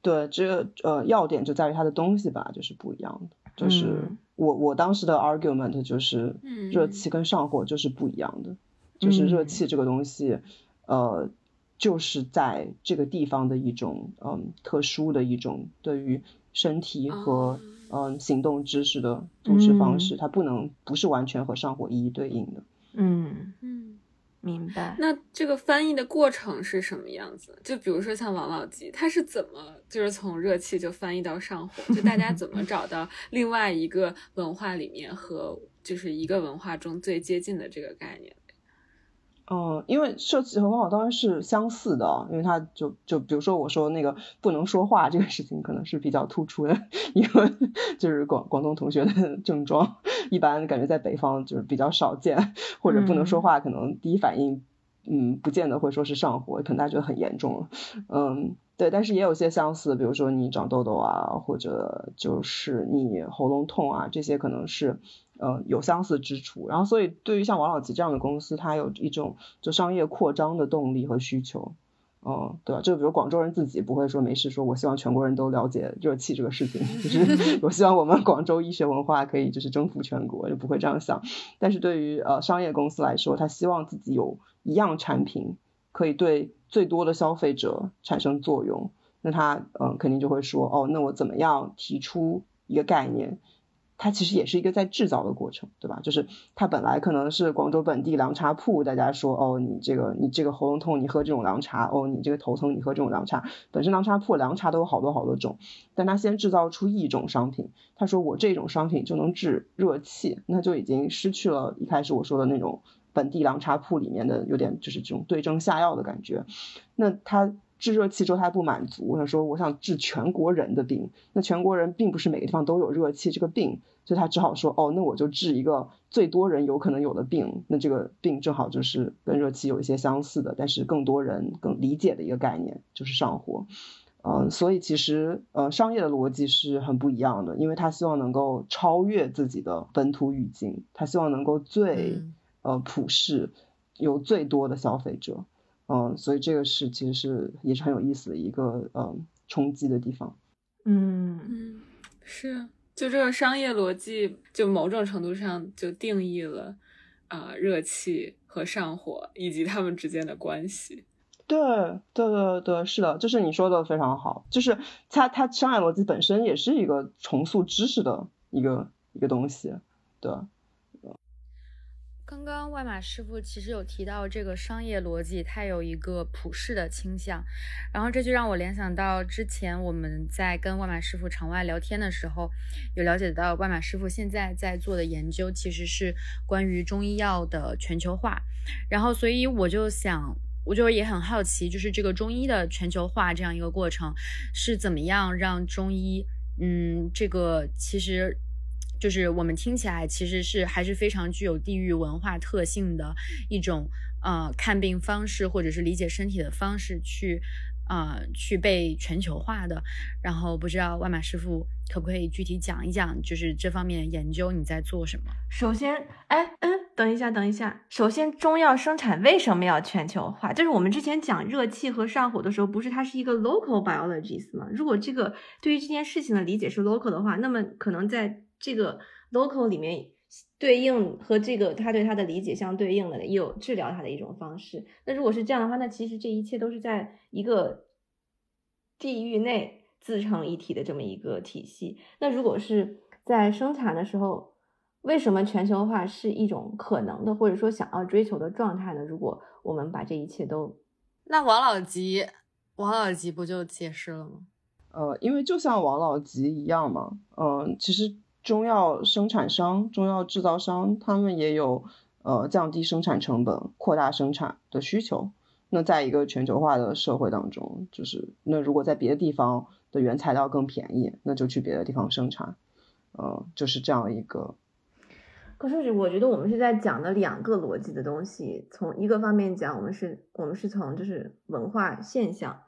对，这个呃要点就在于它的东西吧就是不一样的。就是我我当时的 argument 就是，热气跟上火就是不一样的。就是热气这个东西，呃，就是在这个地方的一种嗯特殊的一种对于身体和。嗯，行动知识的组织方式，它不能不是完全和上火一一对应的。嗯嗯，明白。那这个翻译的过程是什么样子？就比如说像王老吉，他是怎么就是从热气就翻译到上火？就大家怎么 (laughs) 找到另外一个文化里面和就是一个文化中最接近的这个概念？嗯，因为设计和方法当然是相似的，因为它就就比如说我说那个不能说话这个事情，可能是比较突出的因为，就是广广东同学的症状，一般感觉在北方就是比较少见，或者不能说话，可能第一反应，嗯，不见得会说是上火，可能大家觉得很严重了，嗯，对，但是也有些相似，比如说你长痘痘啊，或者就是你喉咙痛啊，这些可能是。呃，有相似之处，然后所以对于像王老吉这样的公司，它有一种就商业扩张的动力和需求，嗯，对吧？就比如广州人自己不会说没事说，我希望全国人都了解热气这个事情，(laughs) 就是我希望我们广州医学文化可以就是征服全国，就不会这样想。但是对于呃商业公司来说，他希望自己有一样产品可以对最多的消费者产生作用，那他嗯肯定就会说，哦，那我怎么样提出一个概念？它其实也是一个在制造的过程，对吧？就是它本来可能是广州本地凉茶铺，大家说哦，你这个你这个喉咙痛，你喝这种凉茶；哦，你这个头疼，你喝这种凉茶。本身凉茶铺凉茶都有好多好多种，但他先制造出一种商品，他说我这种商品就能治热气，那就已经失去了一开始我说的那种本地凉茶铺里面的有点就是这种对症下药的感觉。那他。治热气之后他不满足，他说我想治全国人的病，那全国人并不是每个地方都有热气这个病，所以他只好说哦，那我就治一个最多人有可能有的病，那这个病正好就是跟热气有一些相似的，但是更多人更理解的一个概念就是上火，嗯，所以其实呃商业的逻辑是很不一样的，因为他希望能够超越自己的本土语境，他希望能够最呃普世，有最多的消费者。嗯，所以这个是其实是也是很有意思的一个嗯冲击的地方。嗯嗯，是，就这个商业逻辑，就某种程度上就定义了啊热气和上火以及它们之间的关系。对对对对，是的，就是你说的非常好，就是它它商业逻辑本身也是一个重塑知识的一个一个东西，对。刚刚外马师傅其实有提到这个商业逻辑，它有一个普世的倾向，然后这就让我联想到之前我们在跟外马师傅场外聊天的时候，有了解到外马师傅现在在做的研究其实是关于中医药的全球化，然后所以我就想，我就也很好奇，就是这个中医的全球化这样一个过程是怎么样让中医，嗯，这个其实。就是我们听起来其实是还是非常具有地域文化特性的一种呃看病方式，或者是理解身体的方式去呃去被全球化的。然后不知道万马师傅可不可以具体讲一讲，就是这方面研究你在做什么？首先，哎嗯，等一下等一下，首先中药生产为什么要全球化？就是我们之前讲热气和上火的时候，不是它是一个 local biology 吗？如果这个对于这件事情的理解是 local 的话，那么可能在这个 local 里面对应和这个他对他的理解相对应的，也有治疗他的一种方式。那如果是这样的话，那其实这一切都是在一个地域内自成一体的这么一个体系。那如果是在生产的时候，为什么全球化是一种可能的，或者说想要追求的状态呢？如果我们把这一切都……那王老吉，王老吉不就解释了吗？呃，因为就像王老吉一样嘛，嗯，其实。中药生产商、中药制造商，他们也有呃降低生产成本、扩大生产的需求。那在一个全球化的社会当中，就是那如果在别的地方的原材料更便宜，那就去别的地方生产，嗯，就是这样一个。可是我觉得我们是在讲的两个逻辑的东西。从一个方面讲，我们是我们是从就是文化现象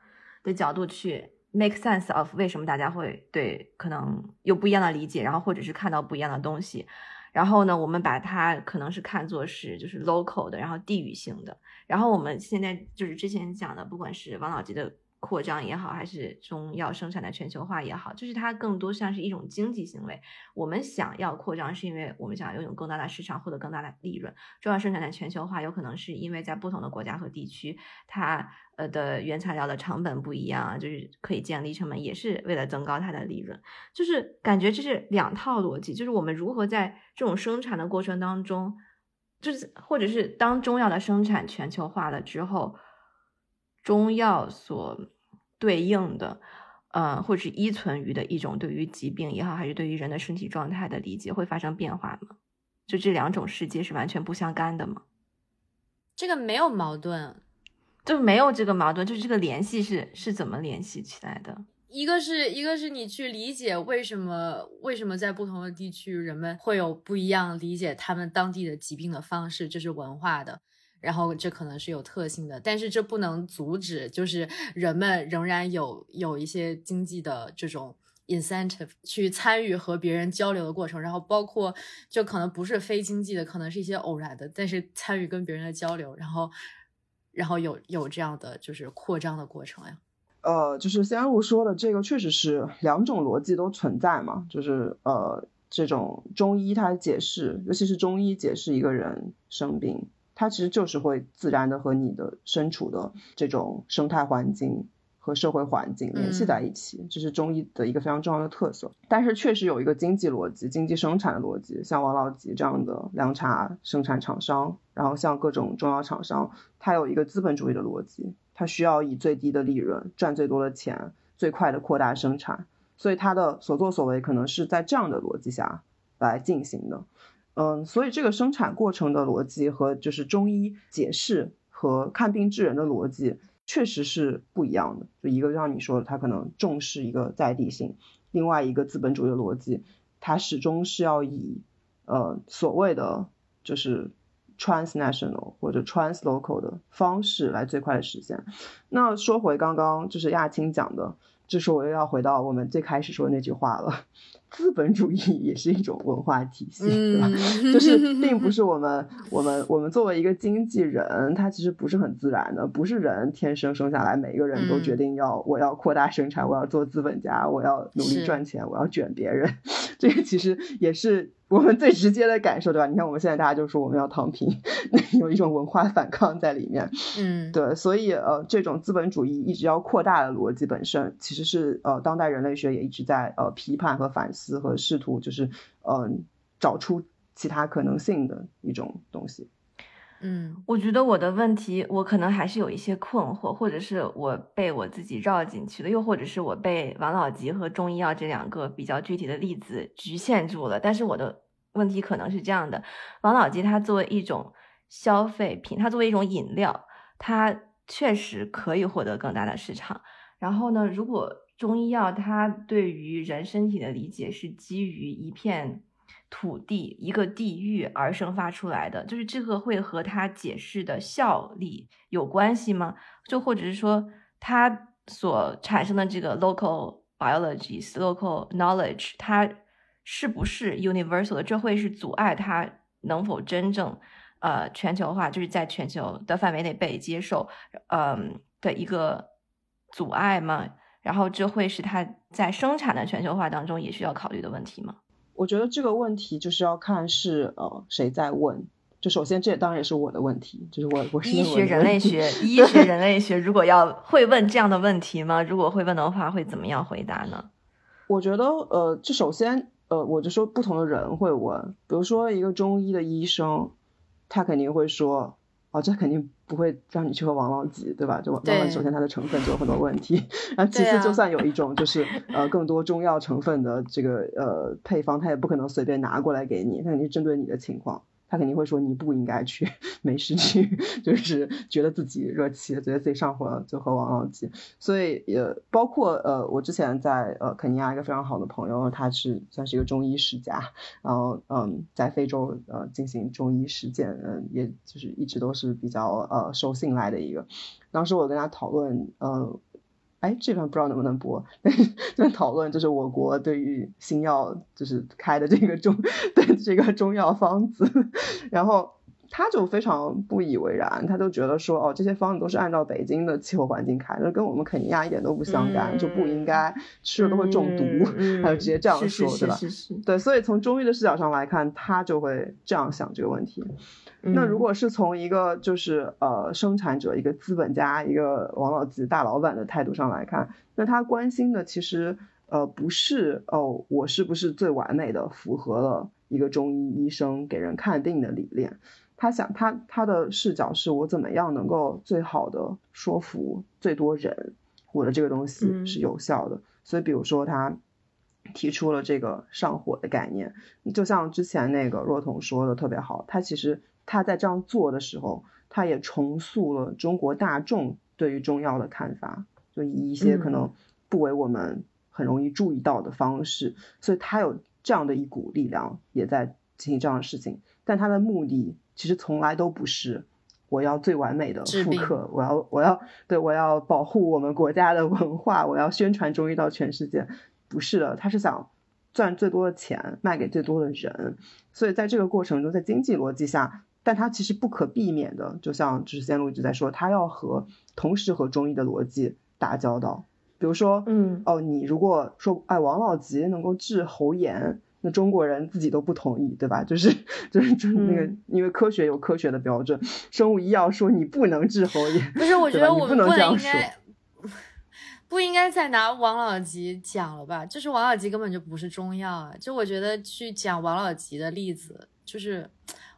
的角度去。Make sense of 为什么大家会对可能有不一样的理解，然后或者是看到不一样的东西，然后呢，我们把它可能是看作是就是 local 的，然后地域性的，然后我们现在就是之前讲的，不管是王老吉的。扩张也好，还是中药生产的全球化也好，就是它更多像是一种经济行为。我们想要扩张，是因为我们想要拥有更大的市场，获得更大的利润。中药生产的全球化有可能是因为在不同的国家和地区，它呃的原材料的成本不一样啊，就是可以降低成本，也是为了增高它的利润。就是感觉这是两套逻辑，就是我们如何在这种生产的过程当中，就是或者是当中药的生产全球化了之后。中药所对应的，呃，或者是依存于的一种对于疾病也好，还是对于人的身体状态的理解，会发生变化吗？就这两种世界是完全不相干的吗？这个没有矛盾，就没有这个矛盾，就是这个联系是是怎么联系起来的？一个是一个是你去理解为什么为什么在不同的地区人们会有不一样理解他们当地的疾病的方式，这是文化的。然后这可能是有特性的，但是这不能阻止，就是人们仍然有有一些经济的这种 incentive 去参与和别人交流的过程，然后包括就可能不是非经济的，可能是一些偶然的，但是参与跟别人的交流，然后然后有有这样的就是扩张的过程呀。呃，就是先如说的这个确实是两种逻辑都存在嘛，就是呃这种中医它解释，尤其是中医解释一个人生病。它其实就是会自然的和你的身处的这种生态环境和社会环境联系在一起，这是中医的一个非常重要的特色。但是确实有一个经济逻辑、经济生产的逻辑，像王老吉这样的凉茶生产厂商，然后像各种中药厂商，它有一个资本主义的逻辑，它需要以最低的利润赚最多的钱，最快的扩大生产，所以它的所作所为可能是在这样的逻辑下来进行的。嗯，所以这个生产过程的逻辑和就是中医解释和看病治人的逻辑。确实是不一样的，就一个像你说的，他可能重视一个在地性，另外一个资本主义的逻辑，它始终是要以呃所谓的就是 transnational 或者 translocal 的方式来最快的实现。那说回刚刚就是亚青讲的，就是我又要回到我们最开始说的那句话了。资本主义也是一种文化体系，对吧？(laughs) 就是并不是我们 (laughs) 我们我们作为一个经纪人，他其实不是很自然的，不是人天生生下来，每一个人都决定要我要扩大生产，我要做资本家，我要努力赚钱，我要卷别人。这个其实也是我们最直接的感受，对吧？你看我们现在大家就说我们要躺平，有一种文化反抗在里面。嗯，对，所以呃，这种资本主义一直要扩大的逻辑本身，其实是呃，当代人类学也一直在呃批判和反思。思和试图就是嗯找出其他可能性的一种东西。嗯，我觉得我的问题，我可能还是有一些困惑，或者是我被我自己绕进去了，又或者是我被王老吉和中医药这两个比较具体的例子局限住了。但是我的问题可能是这样的：王老吉它作为一种消费品，它作为一种饮料，它确实可以获得更大的市场。然后呢，如果中医药它对于人身体的理解是基于一片土地、一个地域而生发出来的，就是这个会和它解释的效力有关系吗？就或者是说它所产生的这个 local biology、local knowledge，它是不是 universal 的？这会是阻碍它能否真正呃全球化，就是在全球的范围内被接受，嗯的一个阻碍吗？然后这会是它在生产的全球化当中也需要考虑的问题吗？我觉得这个问题就是要看是呃谁在问。就首先这当然也是我的问题，就是我我是医学人类学，(laughs) 医学人类学如果要会问这样的问题吗？如果会问的话，会怎么样回答呢？我觉得呃，就首先呃，我就说不同的人会问，比如说一个中医的医生，他肯定会说。哦，这肯定不会让你去喝王老吉，对吧？就王老吉，首先它的成分就有很多问题，然后其次，就算有一种就是呃更多中药成分的这个呃配方，它也不可能随便拿过来给你，它肯定针对你的情况。他肯定会说你不应该去，(laughs) 没事去，(laughs) 就是觉得自己热气，觉得自己上火了就喝王老吉。所以也包括呃，我之前在呃肯尼亚一个非常好的朋友，他是算是一个中医世家，然后嗯在非洲呃进行中医实践，嗯也就是一直都是比较呃受信赖的一个。当时我跟他讨论呃。哎，这边不知道能不能播，但是在讨论就是我国对于新药就是开的这个中 (laughs) 对这个中药方子，(laughs) 然后他就非常不以为然，他就觉得说哦，这些方子都是按照北京的气候环境开的，跟我们肯尼亚一点都不相干，就不应该吃了都会中毒，他就直接这样说，对吧？对，所以从中医的视角上来看，他就会这样想这个问题。那如果是从一个就是呃生产者、一个资本家、一个王老吉大老板的态度上来看，那他关心的其实呃不是哦我是不是最完美的符合了一个中医医生给人看病的理念，他想他他的视角是我怎么样能够最好的说服最多人，我的这个东西是有效的。所以比如说他提出了这个上火的概念，就像之前那个若彤说的特别好，他其实。他在这样做的时候，他也重塑了中国大众对于中药的看法，就以一些可能不为我们很容易注意到的方式，所以他有这样的一股力量，也在进行这样的事情。但他的目的其实从来都不是我要最完美的复刻，我要我要对我要保护我们国家的文化，我要宣传中医到全世界，不是的，他是想赚最多的钱，卖给最多的人。所以在这个过程中，在经济逻辑下。但它其实不可避免的，就像就是仙路一直在说，它要和同时和中医的逻辑打交道。比如说，嗯，哦，你如果说哎王老吉能够治喉炎，那中国人自己都不同意，对吧？就是就是就是那个，因为科学有科学的标准，生物医药说你不能治喉炎，不是？我觉得我们不能这样说。不应该再拿王老吉讲了吧？就是王老吉根本就不是中药啊！就我觉得去讲王老吉的例子，就是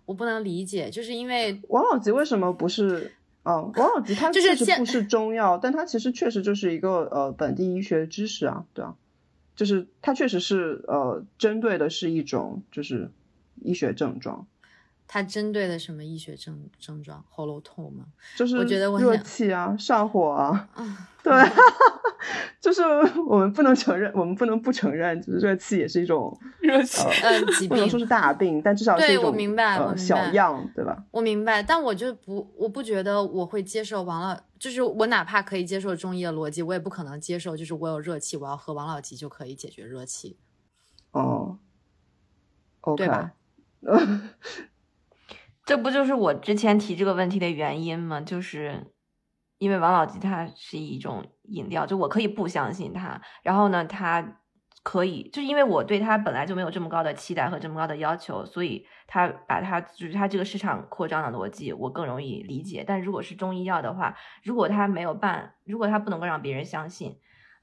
我不能理解，就是因为王老吉为什么不是？哦，王老吉他就是确实不是中药，但他其实确实就是一个呃本地医学知识啊，对啊，就是它确实是呃针对的是一种就是医学症状。它针对的什么医学症症状？喉咙痛吗？就是我觉得我热想气啊，上火啊，啊，(laughs) 对，(laughs) 就是 (laughs) 我们不能承认，我们不能不承认，就是热气也是一种 (laughs) 热气呃，嗯，疾病不能说是大病，但至少是对我一种明白我明呃小白样，对吧？我明白，但我就不，我不觉得我会接受王老，就是我哪怕可以接受中医的逻辑，我也不可能接受，就是我有热气，我要喝王老吉就可以解决热气，哦，OK，对吧？(laughs) 这不就是我之前提这个问题的原因吗？就是因为王老吉它是一种饮料，就我可以不相信它，然后呢，它可以，就是因为我对它本来就没有这么高的期待和这么高的要求，所以它把它就是它这个市场扩张的逻辑，我更容易理解。但如果是中医药的话，如果它没有办，如果它不能够让别人相信，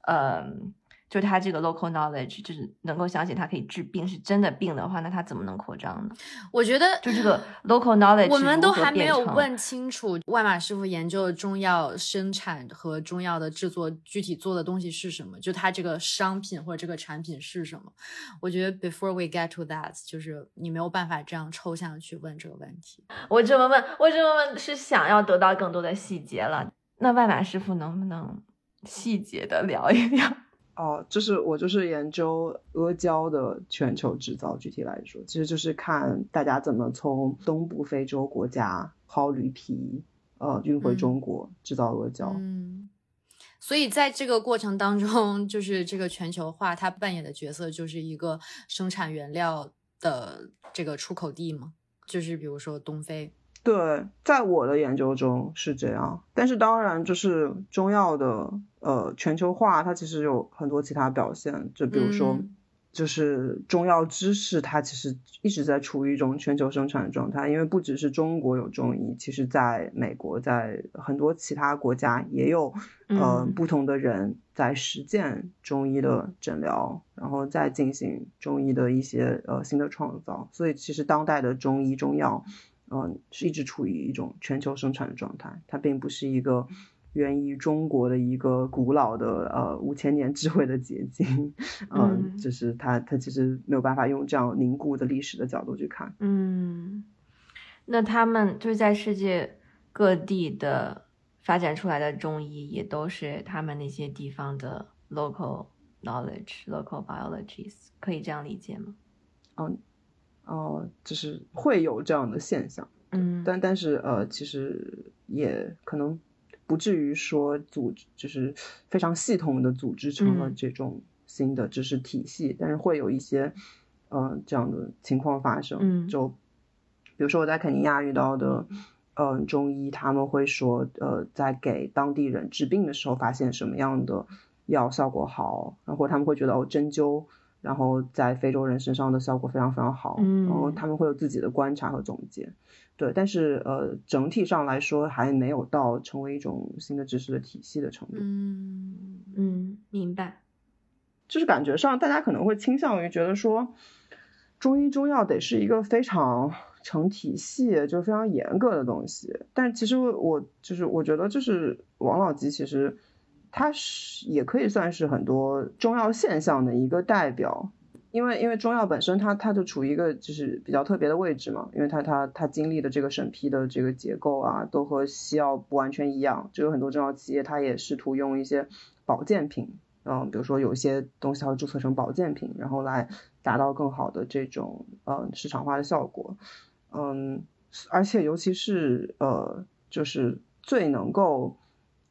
嗯。就是它这个 local knowledge，就是能够相信他可以治病，是真的病的话，那他怎么能扩张呢？我觉得就这个 (sniffs) local knowledge，我们都还没有问清楚外马师傅研究的中药生产和中药的制作具体做的东西是什么，就他这个商品或者这个产品是什么。我觉得 before we get to that，就是你没有办法这样抽象的去问这个问题。我这么问，我这么问是想要得到更多的细节了。那外马师傅能不能细节的聊一聊？哦，就是我就是研究阿胶的全球制造。具体来说，其实就是看大家怎么从东部非洲国家薅驴皮，呃，运回中国制造阿胶。嗯，所以在这个过程当中，就是这个全球化它扮演的角色就是一个生产原料的这个出口地嘛，就是比如说东非。对，在我的研究中是这样，但是当然就是中药的呃全球化，它其实有很多其他表现，就比如说。嗯就是中药知识，它其实一直在处于一种全球生产状态，因为不只是中国有中医，其实在美国，在很多其他国家也有，呃，嗯不同的人在实践中医的诊疗，然后再进行中医的一些呃新的创造，所以其实当代的中医中药，嗯、是一直处于一种全球生产的状态，它并不是一个。源于中国的一个古老的呃五千年智慧的结晶，嗯，嗯就是它它其实没有办法用这样凝固的历史的角度去看。嗯，那他们就是在世界各地的发展出来的中医，也都是他们那些地方的 local knowledge、local biologies，可以这样理解吗？哦、就是会有这样的现象，嗯，但但是呃，其实也可能不至于说组织就是非常系统的组织成了嗯这种新的知识体系，但是会有一些呃这样的情况发生。嗯就比如说我在肯尼亚遇到的。呃，中医他们会说，呃，在给当地人治病的时候，发现什么样的药效果好，然后他们会觉得哦，针灸，然后在非洲人身上的效果非常非常好，嗯然后他们会有自己的观察和总结。对，但是呃，整体上来说还没有到成为一种新的知识的体系的程度。嗯嗯，明白。就是感觉上大家可能会倾向于觉得说，中医中药得是一个非常成体系，就是非常严格的东西。但其实我就是我觉得，就是王老吉其实它是也可以算是很多中药现象的一个代表。因为因为中药本身它它就处于一个就是比较特别的位置嘛，因为它它它经历的这个审批的这个结构啊，都和西药不完全一样。就有很多中药企业它也试图用一些保健品，嗯，比如说有些东西它会注册成保健品，然后来达到更好的这种呃市场化的效果，嗯，而且尤其是呃就是最能够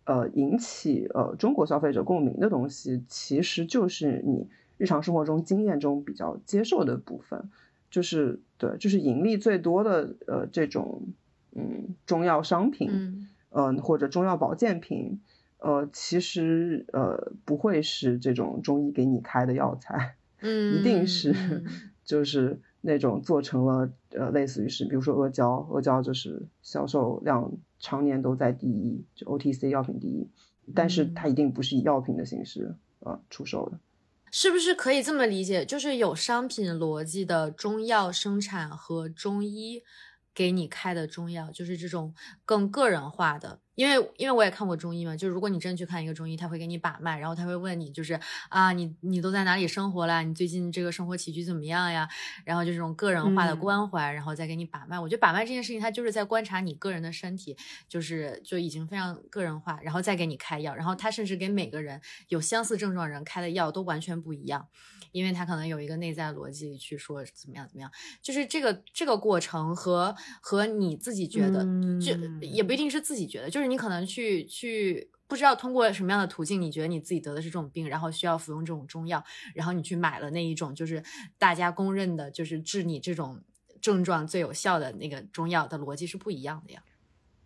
呃引起呃中国消费者共鸣的东西，其实就是你日常生活中经验中比较接受的部分，就是对，就是盈利最多的呃这种嗯中药商品，嗯。嗯、或者中药保健品，呃，其实呃不会是这种中医给你开的药材，(laughs) 嗯，一定是嗯。就是那种做成了呃类似于是，比如说阿胶，阿胶就是销售量常年都在第一，就 OTC 药品第一。但是它一定不是以药品的形式呃出售的。是不是可以这么理解？就是有商品逻辑的中药生产和中医给你开的中药，就是这种更个人化的。因为因为我也看过中医嘛，就是如果你真去看一个中医，他会给你把脉，然后他会问你，就是啊，你你都在哪里生活啦？你最近这个生活起居怎么样呀？然后就这种个人化的关怀，然后再给你把脉。我觉得把脉这件事情，他就是在观察你个人的身体，就是就已经非常个人化，然后再给你开药。然后他甚至给每个人有相似症状人开的药都完全不一样，因为他可能有一个内在逻辑去说怎么样怎么样。就是这个这个过程和和你自己觉得，就也不一定是自己觉得，就就是。你可能去去不知道通过什么样的途径，你觉得你自己得的是这种病，然后需要服用这种中药，然后你去买了那一种就是大家公认的，就是治你这种症状最有效的那个中药的逻辑是不一样的呀。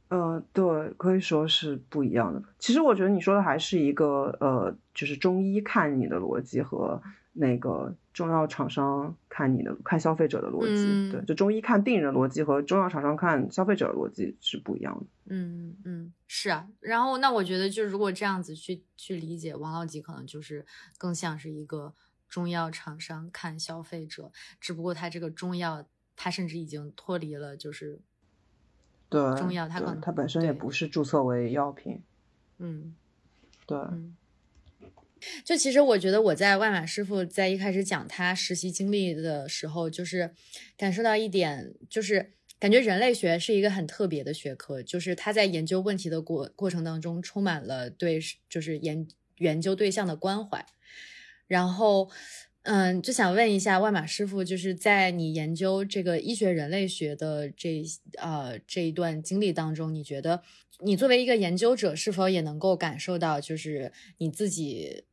呃，对，可以说是不一样的。其实我觉得你说的还是一个呃，就是中医看你的逻辑和。那个中药厂商看你的看消费者的逻辑，对，就中医看病人的逻辑和中药厂商看消费者的逻辑是不一样的。嗯嗯，是啊。然后那我觉得，就如果这样子去去理解，王老吉可能就是更像是一个中药厂商看消费者，只不过他这个中药，他甚至已经脱离了就是对中药，它可能它本身也不是注册为药品。嗯，对。就其实我觉得我在万马师傅在一开始讲他实习经历的时候，就是感受到一点，就是感觉人类学是一个很特别的学科，就是他在研究问题的过过程当中充满了对就是研研究对象的关怀。然后，嗯，就想问一下万马师傅，就是在你研究这个医学人类学的这呃这一段经历当中，你觉得你作为一个研究者，是否也能够感受到，就是你自己？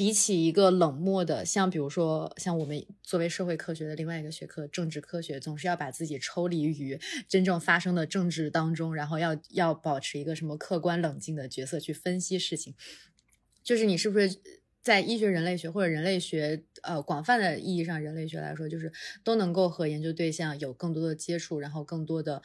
比起一个冷漠的，像比如说像我们作为社会科学的另外一个学科政治科学，总是要把自己抽离于真正发生的政治当中，然后要要保持一个什么客观冷静的角色去分析事情。就是你是不是在医学人类学或者人类学呃广泛的意义上人类学来说，就是都能够和研究对象有更多的接触，然后更多的。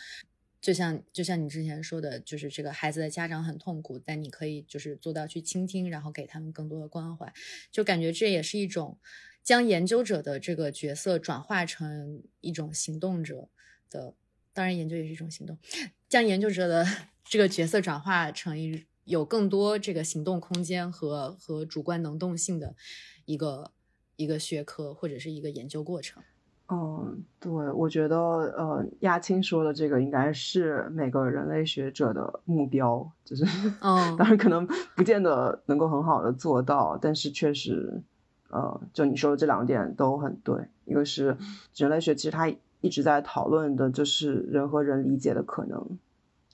就像就像你之前说的，就是这个孩子的家长很痛苦，但你可以就是做到去倾听，然后给他们更多的关怀，就感觉这也是一种将研究者的这个角色转化成一种行动者的，当然研究也是一种行动，将研究者的 (laughs) 这个角色转化成一有更多这个行动空间和和主观能动性的一个一个学科或者是一个研究过程。嗯，对，我觉得，呃，亚青说的这个应该是每个人类学者的目标，就是，嗯，当然可能不见得能够很好的做到，但是确实，呃，就你说的这两点都很对。一个是人类学，其实它一直在讨论的就是人和人理解的可能，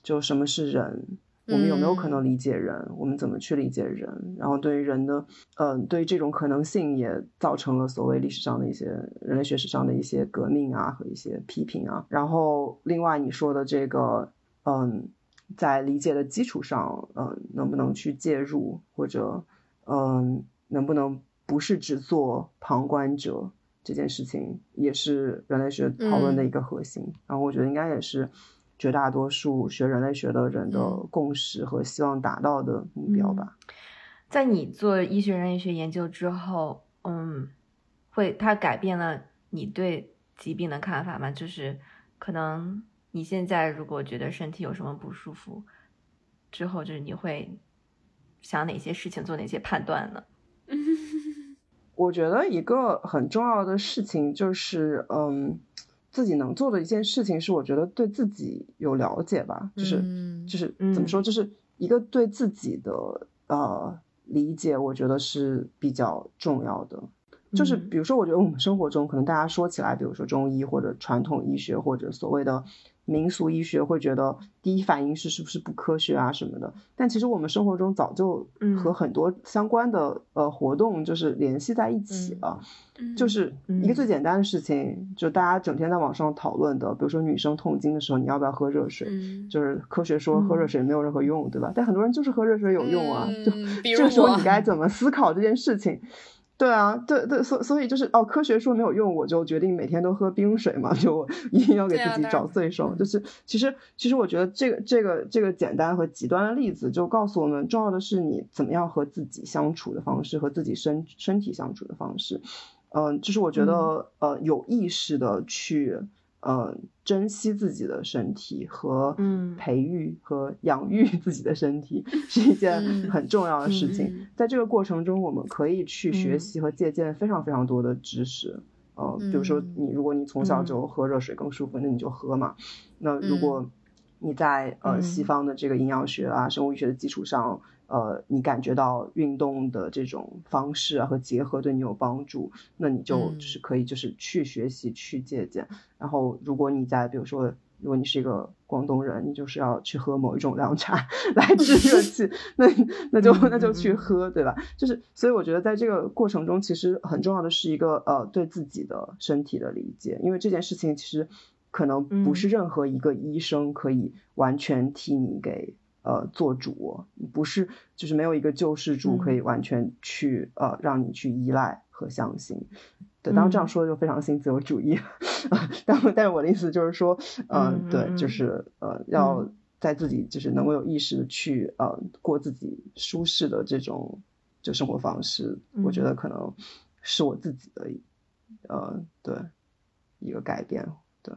就什么是人。我们有没有可能理解人？我们怎么去理解人？然后对于人的，嗯，对于这种可能性也造成了所谓历史上的一些人类学史上的一些革命啊和一些批评啊。然后另外你说的这个，嗯，在理解的基础上，嗯，能不能去介入，或者，嗯，能不能不是只做旁观者这件事情，也是人类学讨论的一个核心。然后我觉得应该也是。绝大多数学人类学的人的共识和希望达到的目标吧。在你做医学人类学研究之后，嗯，会它改变了你对疾病的看法吗？就是可能你现在如果觉得身体有什么不舒服，之后就是你会想哪些事情，做哪些判断呢？(laughs) 我觉得一个很重要的事情就是，嗯。自己能做的一件事情是，我觉得对自己有了解吧，就是就是怎么说，就是一个对自己的呃理解，我觉得是比较重要的。就是比如说，我觉得我们生活中可能大家说起来，比如说中医或者传统医学或者所谓的。民俗医学会觉得第一反应是是不是不科学啊什么的，但其实我们生活中早就和很多相关的呃活动就是联系在一起了，就是一个最简单的事情，就大家整天在网上讨论的，比如说女生痛经的时候你要不要喝热水，就是科学说喝热水没有任何用，对吧？但很多人就是喝热水有用啊，就这个时候你该怎么思考这件事情？对啊，对对，所所以就是哦，科学说没有用，我就决定每天都喝冰水嘛，就一定要给自己找罪受。就是其实其实我觉得这个这个这个简单和极端的例子，就告诉我们，重要的是你怎么样和自己相处的方式，和自己身身体相处的方式。嗯，就是我觉得呃，有意识的去。呃，珍惜自己的身体和培育和养育自己的身体是一件很重要的事情。在这个过程中，我们可以去学习和借鉴非常非常多的知识。呃，比如说你，如果你从小就喝热水更舒服，那你就喝嘛。那如果你在呃西方的这个营养学啊、生物医学的基础上。呃，你感觉到运动的这种方式啊和结合对你有帮助，那你就就是可以就是去学习去借鉴。然后，如果你在比如说，如果你是一个广东人，你就是要去喝某一种凉茶 (laughs) 来治热 (laughs) 气，那那就那就去喝，对吧？就是所以我觉得在这个过程中，其实很重要的是一个呃对自己的身体的理解，因为这件事情其实可能不是任何一个医生可以完全替你给。呃，做主不是，就是没有一个救世主可以完全去呃让你去依赖和相信。对，当然这样说就非常新自由主义。(laughs) 但但是我的意思就是说，嗯，对，就是呃要在自己就是能够有意识的去呃过自己舒适的这种就生活方式，我觉得可能是我自己的呃对一个改变。对，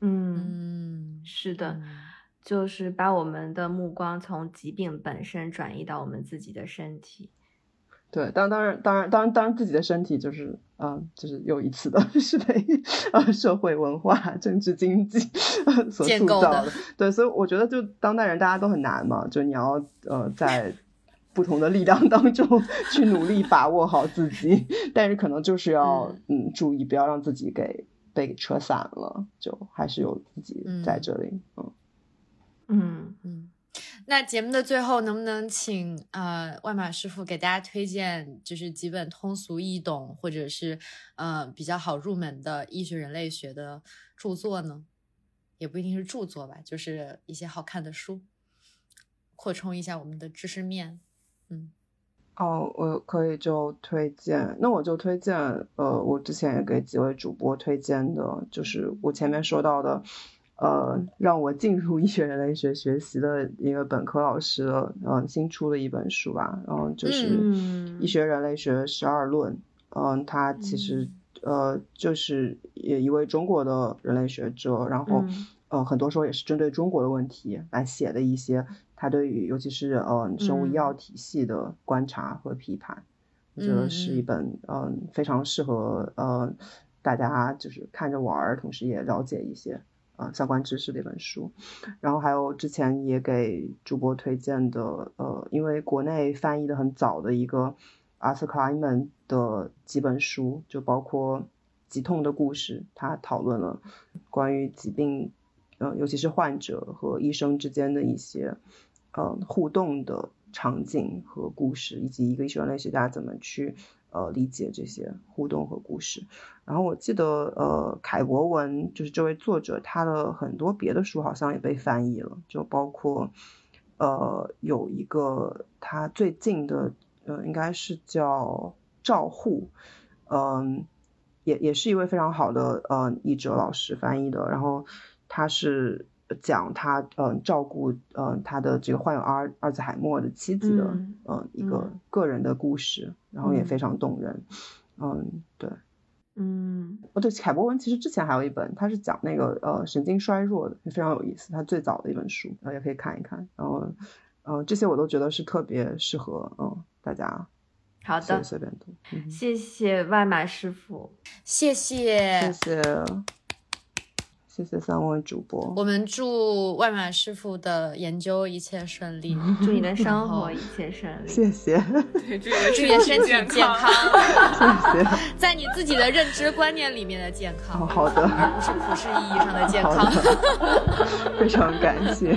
嗯，是的。就是把我们的目光从疾病本身转移到我们自己的身体。对，当当然当然当然当然自己的身体就是嗯，就是又一次的 (laughs) 是被呃社会文化、政治经济所塑造的。对，所以我觉得就当代人大家都很难嘛，就你要呃在不同的力量当中 (laughs) 去努力把握好自己，但是可能就是要嗯注意不要让自己给被扯散了，就还是有自己在这里嗯。嗯嗯嗯，那节目的最后，能不能请呃万马师傅给大家推荐，就是几本通俗易懂或者是呃比较好入门的医学人类学的著作呢？也不一定是著作吧，就是一些好看的书，扩充一下我们的知识面。嗯，哦，我可以就推荐，那我就推荐呃，我之前也给几位主播推荐的，就是我前面说到的。呃，让我进入医学人类学学习的一个本科老师的，嗯，新出的一本书吧，然后就是《医学人类学十二论》，嗯，他其实呃就是也一位中国的人类学者，然后呃很多时候也是针对中国的问题来写的一些他对于尤其是呃生物医药体系的观察和批判，我觉得是一本嗯非常适合呃大家就是看着玩儿，同时也了解一些。啊，相关知识的一本书，然后还有之前也给主播推荐的，呃，因为国内翻译的很早的一个 Arthur Kleinman 的几本书，就包括《疾痛的故事》，他讨论了关于疾病，呃，尤其是患者和医生之间的一些，呃，互动的场景和故事，以及一个医学人类学家怎么去。呃，理解这些互动和故事。然后我记得，呃，凯博文就是这位作者，他的很多别的书好像也被翻译了，就包括，呃，有一个他最近的，呃，应该是叫赵护，嗯，也也是一位非常好的呃译者老师翻译的。然后他是。讲他嗯照顾嗯他的这个患有阿尔阿尔兹海默的妻子的嗯一个个人的故事，然后也非常动人，嗯对，嗯。哦对，凯博文其实之前还有一本，他是讲那个呃神经衰弱的，也非常有意思，他最早的一本书，然后也可以看一看，然后嗯。这些我都觉得是特别适合嗯大家好的随便读，谢谢外卖师傅，谢谢。谢谢。谢谢三位主播，我们祝外马师傅的研究一切顺利，(laughs) 祝你的生活一切顺利。谢谢，对 (laughs) 祝你身体健康。(laughs) 谢谢，在你自己的认知观念里面的健康，好的，而不是普世意义上的健康。非常感谢。